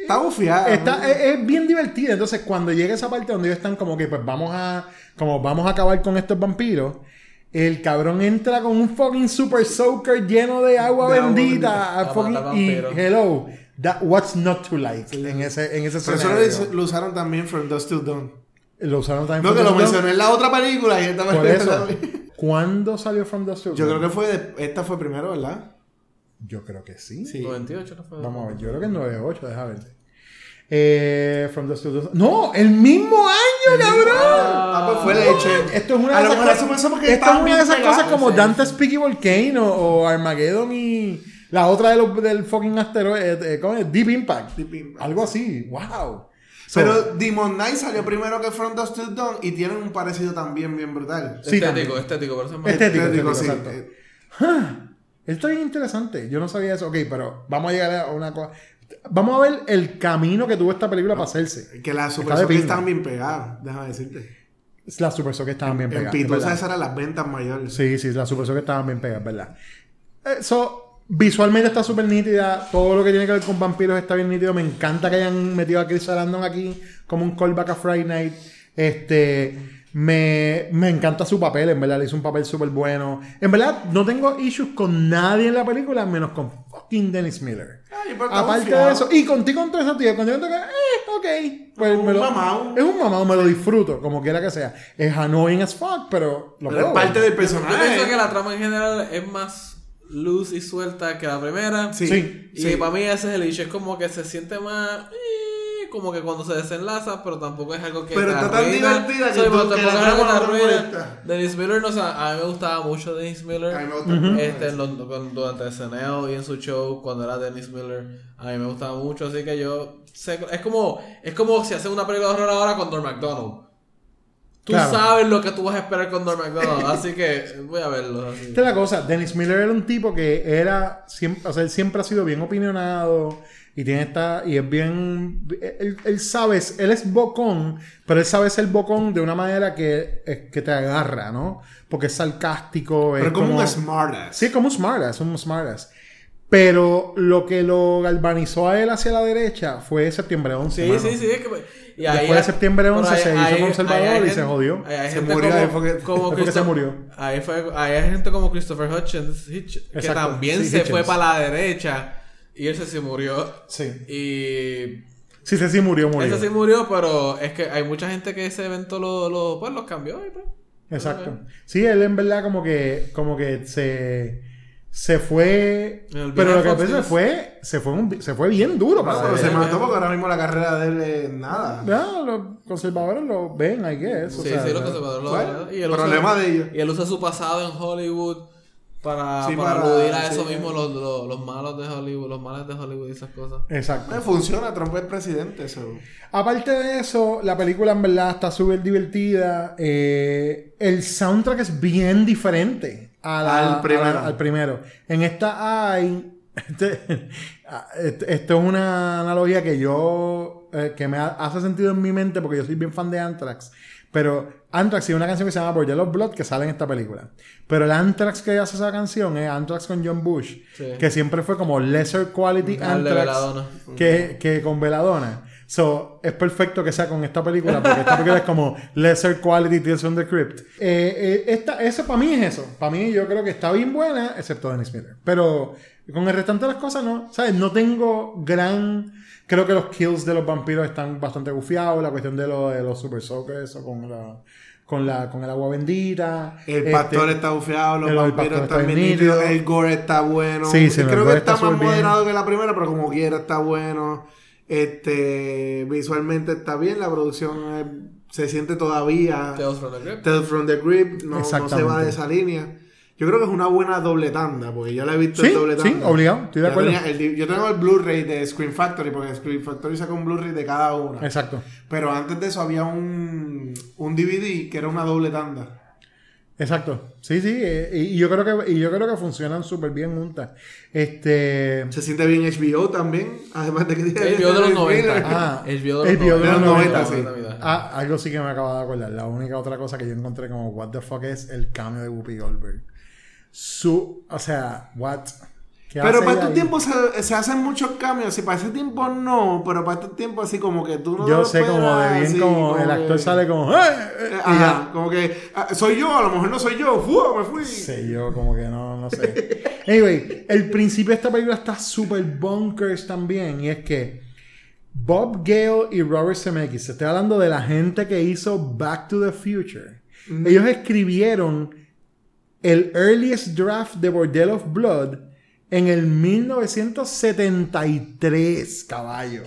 Está bufiada. Está, es, es bien divertida. Entonces, cuando llega esa parte donde ellos están como que, pues vamos a, como vamos a acabar con estos vampiros, el cabrón entra con un fucking super soaker lleno de agua De agua bendita fucking- y hello, that, what's not to like en ese, en ese Pero eso lo, usaron también From Dust Till Dawn. Lo usaron también No, que lo mencioné en la otra película y esta. Por película eso. ¿cuándo salió From Dust Yo Dawn? creo que fue de- esta fue primero, ¿verdad? Yo creo que sí. Sí. 98 no fue. Vamos a ver, yo creo que es 98, deja ver. Eh, From Dust Till Dawn. ¡No! ¡El mismo año, cabrón! Ah, pues fue leche. Esto es una A de lo esas mejor cosas, porque esto es una de bien esas cosas como sí. Dante's Peaky Volcano o Armageddon y la otra de los, del fucking asteroide, eh, ¿cómo es? Deep Impact. Deep Impact. Algo así. ¡Wow! So, Pero Demon Knight salió primero que From Dust Till Dawn y tienen un parecido también bien brutal. Sí, estético, también. estético, por eso es más Estético, Estético, estético, sí. exacto. Eh, Esto es interesante. Yo no sabía eso. Ok, pero vamos a llegar a una cosa. Vamos a ver el camino que tuvo esta película para hacerse. Que las Super pinga. estaban bien pegadas, déjame decirte. Las Super Sockets estaban bien En pegadas. Pitusa verdad. esas eran las ventas mayores. Sí, sí, las Super Sockets estaban bien pegadas, ¿verdad? Eso, visualmente está súper nítida. Todo lo que tiene que ver con vampiros está bien nítido. Me encanta que hayan metido a Chris Sarandon aquí como un callback a Friday Night. Este, me, me encanta su papel, en verdad, le hizo un papel súper bueno. En verdad, no tengo issues con nadie en la película, menos con fucking Dennis Miller. Ay, está Aparte de eso, y contigo con todo eso, tío, contigo con todo eso, eh, ok. Pues Un me lo- mamao. Es un mamado, me lo disfruto, como quiera que sea. Es annoying as fuck, pero lo Pero puedo es parte ver. del personaje. Yo pienso que la trama en general es más luz y suelta que la primera. Sí. Sí. Y sí. para mí ese es el issue. Es como que se siente más... eh, como que cuando se desenlaza, pero tampoco es algo que Pero está tan divertida que tú- que la molesta. Dennis Miller, no, o sea, a mí me gustaba mucho Dennis Miller. A mí me gusta mucho. Este, en los- con- durante el SNL y en su show, cuando era Dennis Miller, a mí me gustaba mucho, así que yo sé, es como, es como si hacen una película de horror ahora con Norm MacDonald. Tú Claro. sabes lo que tú vas a esperar con Norm MacDonald, así que voy a verlo. Así. Esta es la cosa, Dennis Miller era un tipo que era siempre, o sea, él siempre ha sido bien opinionado y tiene esta y es bien él, él sabe, él es bocón, pero él sabe ser bocón de una manera que, que te agarra, ¿no? Porque es sarcástico, Pero es como un smartass. Sí, como un smartass, un smartass. Pero lo que lo galvanizó a él hacia la derecha fue septiembre 11. Sí, mano. sí, sí. es que- y Después de septiembre pero 11 se hizo hay- conservador y gente- se jodió. Se murió como, ahí porque- como [LAUGHS] después que se Christopher- murió. Ahí fue, hay gente como Christopher Hutchins, Hitch- que también sí, se Hitchens. fue para la derecha y ese sí murió. Sí. Y Sí, sí, sí, murió, murió. ese sí murió, pero es que hay mucha gente que ese evento lo, lo, pues, los cambió y pues. Exacto. Sí, él en verdad como que, como que se, se fue. Pero lo que News. fue, se fue, un- se fue bien duro No, para pero se mató porque ahora mismo la carrera de él es nada. Ya, los conservadores lo ven, I guess. o Sí, sea, sí, los conservadores lo bueno, y él problema usa, de ellos. Y él usa su pasado en Hollywood para, Sí, para, para- aludir a eso sí. mismo, los, los, los malos de Hollywood, los males de Hollywood y esas cosas. Exacto. Eh, Funciona, Trump es presidente. Eso. Aparte de eso, la película en verdad está súper divertida. Eh, el soundtrack es bien diferente a la- Al primero. a la- al primero. En esta hay. [LAUGHS] Este, este- esto es una analogía que yo. eh, que me ha- hace sentido en mi mente porque yo soy bien fan de Anthrax. Pero Anthrax tiene una canción que se llama Bordello of Blood que sale en esta película. Pero el Anthrax que hace esa canción es Anthrax con John Bush. Sí. Que siempre fue como lesser quality Anthrax que, que con Veladona. So, es perfecto que sea con esta película, porque esta película es como Lesser Quality Tales from the Crypt. Eh, eh, esta, eso para mí es eso. Para mí yo creo que está bien buena, excepto Dennis Miller. Pero con el restante de las cosas no, ¿sabes? No tengo gran... Creo que los kills de los vampiros están bastante gufiados, la cuestión de, lo- de los super soakers o con la... Con, la, con el agua bendita. El Este, pastor está bufeado, los vampiros están nítidos, nítido. el gore está bueno. Sí, Creo que está, está más bien. moderado que la primera, pero como quiera está bueno. Este, visualmente está bien, la producción eh, se siente todavía. Tales from the Crypt. Tales from the Crypt, no, no se va de esa línea. Yo creo que es una buena doble tanda, porque yo la he visto Sí, en doble sí, tanda. obligado, estoy de Ya acuerdo. el yo tengo el Blu-ray de Screen Factory, porque Screen Factory saca un Blu-ray de cada una. Exacto. Pero antes de eso había un, un DVD que era una doble tanda. Exacto. Sí, sí. eh, y, yo creo que, y yo creo que funcionan súper bien juntas. Este. Se siente bien HBO también, además de que tiene HBO de los 90. Miller. Ah, HBO de los HBO de los 90, 90, sí. Ah, algo sí que me acabo de acordar. La única otra cosa que yo encontré como what the fuck es el cambio de Whoopi Goldberg. Su, o sea, what? ¿Qué Pero para estos tiempos se, se hacen muchos cambios. Y para ese tiempo no, pero para estos tiempos así como que tú no Yo sé como de bien así, como el que- actor sale como "Eh", Eh, Ajá, ya. como que ah, soy yo, a lo mejor no soy yo. ¡Fua! Me fui. sé yo, como que no, no sé. Anyway, el principio de esta película está súper bonkers también. Y es que Bob Gale y Robert Zemeckis, se está hablando de la gente que hizo Back to the Future. Ellos escribieron el earliest draft de Bordel of Blood en el 1973, caballo.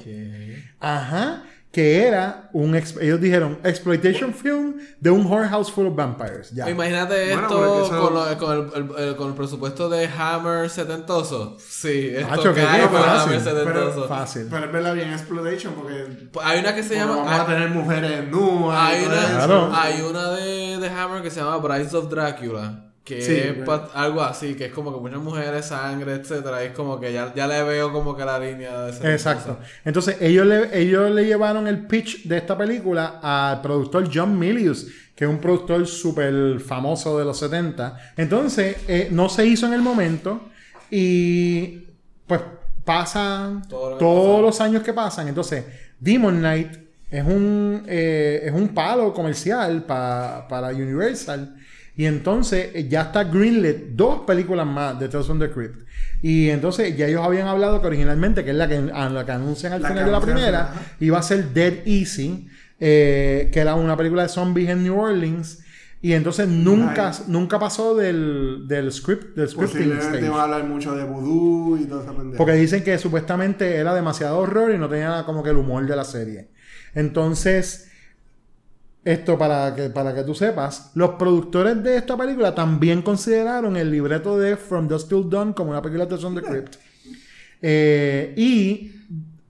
Ajá. Que era un. Ellos dijeron exploitation film de un whorehouse full of vampires. Ya. Imagínate Bueno, esto eso- con, lo- con el, el- el- con el presupuesto de Hammer setentoso. Sí, esto Macho, que cae qué con fácil. Hammer setentoso. Fácil. Pero es verdad bien Exploitation porque Hay una que se llama. vamos a tener mujeres nuas. Hay una. Claro. hay una de, de Hammer que se llama Brides of Dracula. Que Sí, es pa- algo así, que es como que muchas mujeres, sangre, etcétera. y Es como que ya, ya le veo como que la línea de ese Exacto. Entonces, ellos le, ellos le llevaron el pitch de esta película al productor John Milius, que es un productor súper famoso de los 70. Entonces, eh, no se hizo en el momento y pues pasan Todo lo que todos los años que pasan. Entonces, Demon Knight es un, eh, es un palo comercial pa- para Universal. Y entonces eh, ya está greenlit dos películas más de Tales from the Crypt. Y entonces ya ellos habían hablado que originalmente, que es la que, a la que anuncian al La final de la primera, ajá. iba a ser Dead Easy, eh, que era una película de zombies en New Orleans. Y entonces nunca, nunca pasó del, del script, del scripting stage. a hablar mucho de y. Porque dicen que supuestamente era demasiado horror y no tenía como que el humor de la serie. Entonces, esto para que, para que tú sepas, los productores de esta película también consideraron el libreto de From Dusk Till Dawn como una película de from the Crypt. Eh, y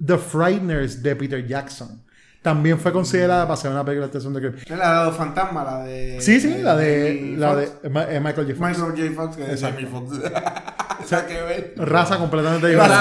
The Frighteners de Peter Jackson también fue considerada para ser una película de from the Crypt. La de los fantasmas, la de. Sí, sí, la de, la de eh, Michael J. Fox. Michael J. Fox, que es. Jamie Fox. [LAUGHS] o sea, que ver. Raza completamente diferente.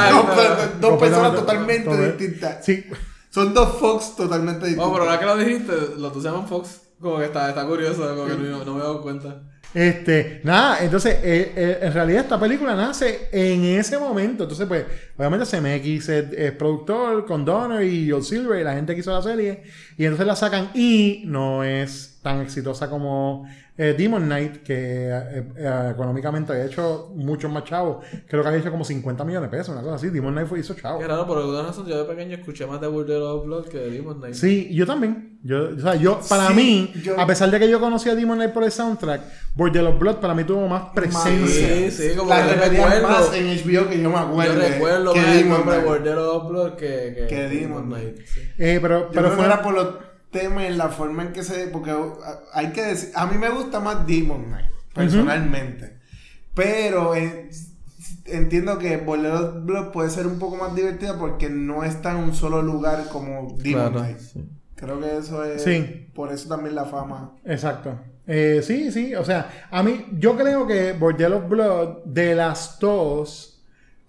dos, personas totalmente todo- distintas. Sí, Son dos Fox totalmente distintos. Oh, pero ahora que lo dijiste, los dos se llaman Fox. Como que está, está curioso, como que no, no me he dado cuenta. Este, nada, entonces, eh, eh, en realidad esta película nace en ese momento. Entonces, pues, obviamente CMX es, es productor con Donner y Joel Silver y la gente que hizo la serie. Y entonces la sacan y no es tan exitosa como eh, Demon Knight, que eh, eh, económicamente había hecho muchos más chavos. Creo que había hecho como 50 millones de pesos, una cosa así. Demon Knight fue, hizo chavo. Raro, por alguna razón yo de pequeño escuché más de Border of Blood que de Demon Knight. Sí, yo también. Yo, o sea, yo, para Sí, mí, yo- a pesar de que yo conocía a Demon Knight por el soundtrack, Border of Blood para mí tuvo más presencia. Sí, sí, como la que recuerdo. más en HBO que yo me Yo acuerdo. Que más el nombre que, que, Que Demon Knight. sí. Eh, pero, Yo pero creo fue que era por los temas y la forma en que se. Porque hay que decir. A mí me gusta más Demon Knight, personalmente. Pero eh, entiendo que Border of Blood puede ser un poco más divertida porque no está en un solo lugar como Demon Claro, Knight. sí. Creo que eso es. Sí. Por eso también la fama. Exacto. Eh, sí, sí, o sea, a mí, yo creo que Bordello of Blood, de las dos,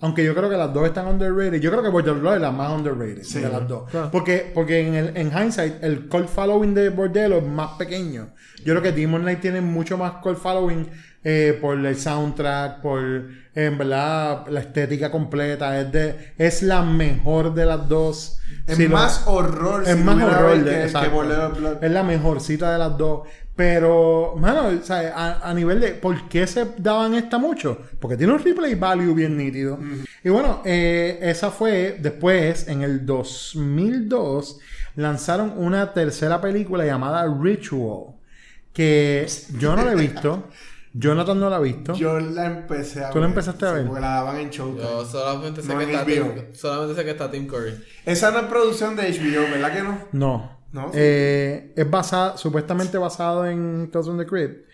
Aunque yo creo que las dos están underrated. Yo creo que Bordello es la más underrated de las dos. Porque, porque en, el, en hindsight, el cult following de Bordello es más pequeño. Yo creo que Demon Knight tiene mucho más cult following eh, por el soundtrack, por en verdad la estética completa. Es, de, es la mejor de las dos. Es Si lo- más horror. es si más horror que- de, que Blood. Es la mejorcita de las dos. Pero, mano, o sea, a, a nivel de por qué se daban esta mucho, porque tiene un replay value bien nítido. Y bueno, eh, esa fue después, en el 2002, lanzaron una tercera película llamada Ritual, que yo no la he visto, [LAUGHS] Jonathan no la ha visto. Yo la empecé a ¿Tú la ver, empezaste a ver? Porque la daban en Showtime. Yo solamente sé, No, que está. Tim, solamente sé que está Tim Curry. Esa no es producción de HBO, ¿verdad que no? No. No, sí. Eh, es basada, supuestamente basado en Tales from the Crypt.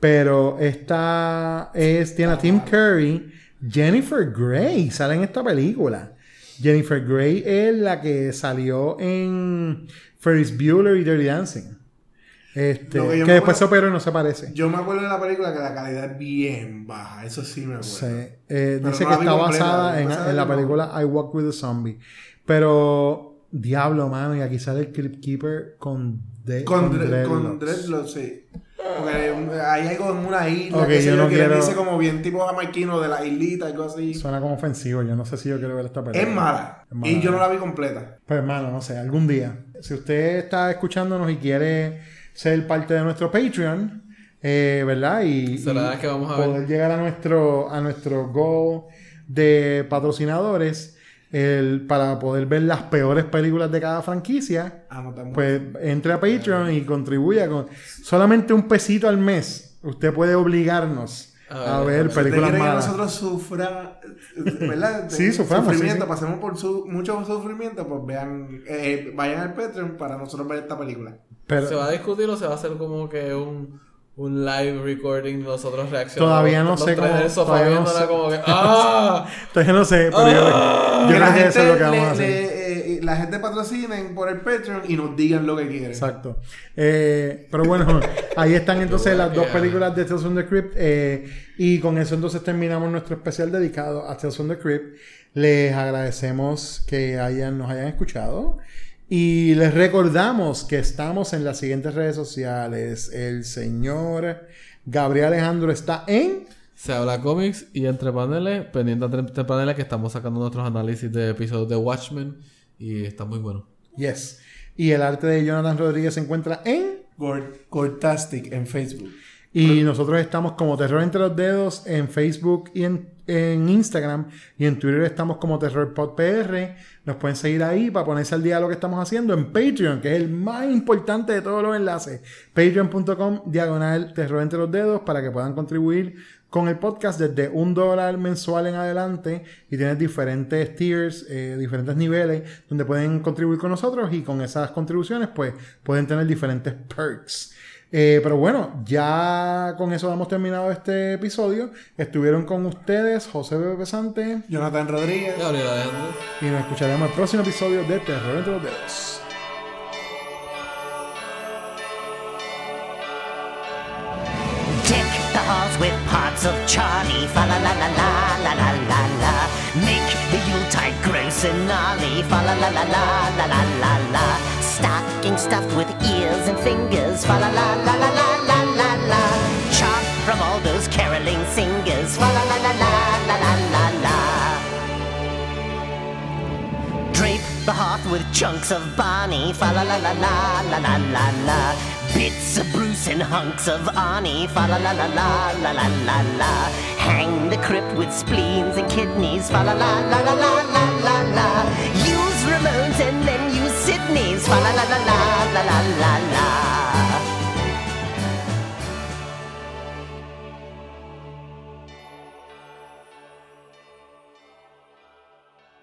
Pero esta es, tiene a Tim Curry, Jennifer Grey, sale en esta película. Jennifer Grey es la que salió en Ferris Bueller y Dirty Dancing. Este, que después se operó y no se parece. Yo me acuerdo de la película que la calidad es bien baja. Eso sí me acuerdo. Sí. Eh, dice no que está basada en, en la película I Walk with a Zombie. Pero, diablo, mano, y aquí sale el Crypt Keeper con, de, Con, con Dre- dreadlocks. con Dreadlocks, sí. Porque hay algo en una isla Ok, que, yo no que quiero- dice como bien tipo jamaiquino de la islita, algo así. Suena como ofensivo. Yo no sé si yo quiero ver esta película. Es mala. Es mala. Y yo no la vi completa. Pues hermano, no sé, algún día. Si usted está escuchándonos y quiere ser parte de nuestro Patreon, eh, ¿verdad? Y, Será y que vamos a poder ver. llegar a nuestro, a nuestro goal de patrocinadores el, para poder ver las peores películas de cada franquicia, Anotamos. pues entre a Patreon y contribuya con solamente un pesito al mes. Usted puede obligarnos A a ver, ver Si películas quiere que malas. nosotros sufra, ¿verdad? [LAUGHS] Sí, suframos, sí, Sufrimiento, sí. pasemos por su, mucho sufrimiento, pues vean, eh, vayan al Patreon para nosotros ver esta película. Pero- ¿Se va a discutir o se va a hacer como que un, un live recording nosotros reaccionando? Todavía no sé cómo- todavía no sé. como que ¡Ah! [LAUGHS] Entonces no sé, pero yo, yo que creo que eso es lo que gente, vamos a hacer. le- eh, la gente patrocinen por el Patreon y nos digan lo que quieren. Exacto. Eh, pero bueno, [LAUGHS] ahí están entonces las dos películas de Tales from the Crypt. eh, y con eso entonces terminamos nuestro especial dedicado a Tales from the Crypt. Les agradecemos que hayan, nos hayan escuchado. Y les recordamos que estamos en las siguientes redes sociales. El señor Gabriel Alejandro está en... Se habla cómics y entre paneles, pendiente entre, paneles que estamos sacando nuestros análisis de episodios de Watchmen y está muy bueno. Yes. Y el arte de Jonathan Rodríguez se encuentra en... Gortastic en Facebook. Y nosotros estamos como Terror entre los dedos en Facebook y en, en Instagram. Y en Twitter estamos como TerrorPodPR. Nos pueden seguir ahí para ponerse al día de lo que estamos haciendo. En Patreon, que es el más importante de todos los enlaces. Patreon.com diagonal Terror entre los dedos para que puedan contribuir con el podcast desde un dólar mensual en adelante. Y tienes diferentes tiers, eh, diferentes niveles donde pueden contribuir con nosotros. Y con esas contribuciones pues pueden tener diferentes perks. Eh, pero bueno, ya con eso hemos terminado este episodio. Estuvieron con ustedes José Bebe Pesante Jonathan Rodríguez. Y nos escucharemos el próximo episodio de Terror entre los dedos. Deck the halls with parts of Charlie. Fa la la la la la la la la. Make the Yuletide gross and gnarly. Fa la la la la la la la la. Stocking stuffed with ears and fingers. Fa la la la la la la la la. Chant from all those caroling singers. Fa la la la la la la la la. Drape the hearth with chunks of Barney. Fa la la la la la la la la. Bits of Bruce and hunks of Arnie. Fa la la la la la la la la. Hang the crypt with spleens and kidneys. Fa la la la la la la la la. Use Ramones and then use. Fa la la la la la la la la.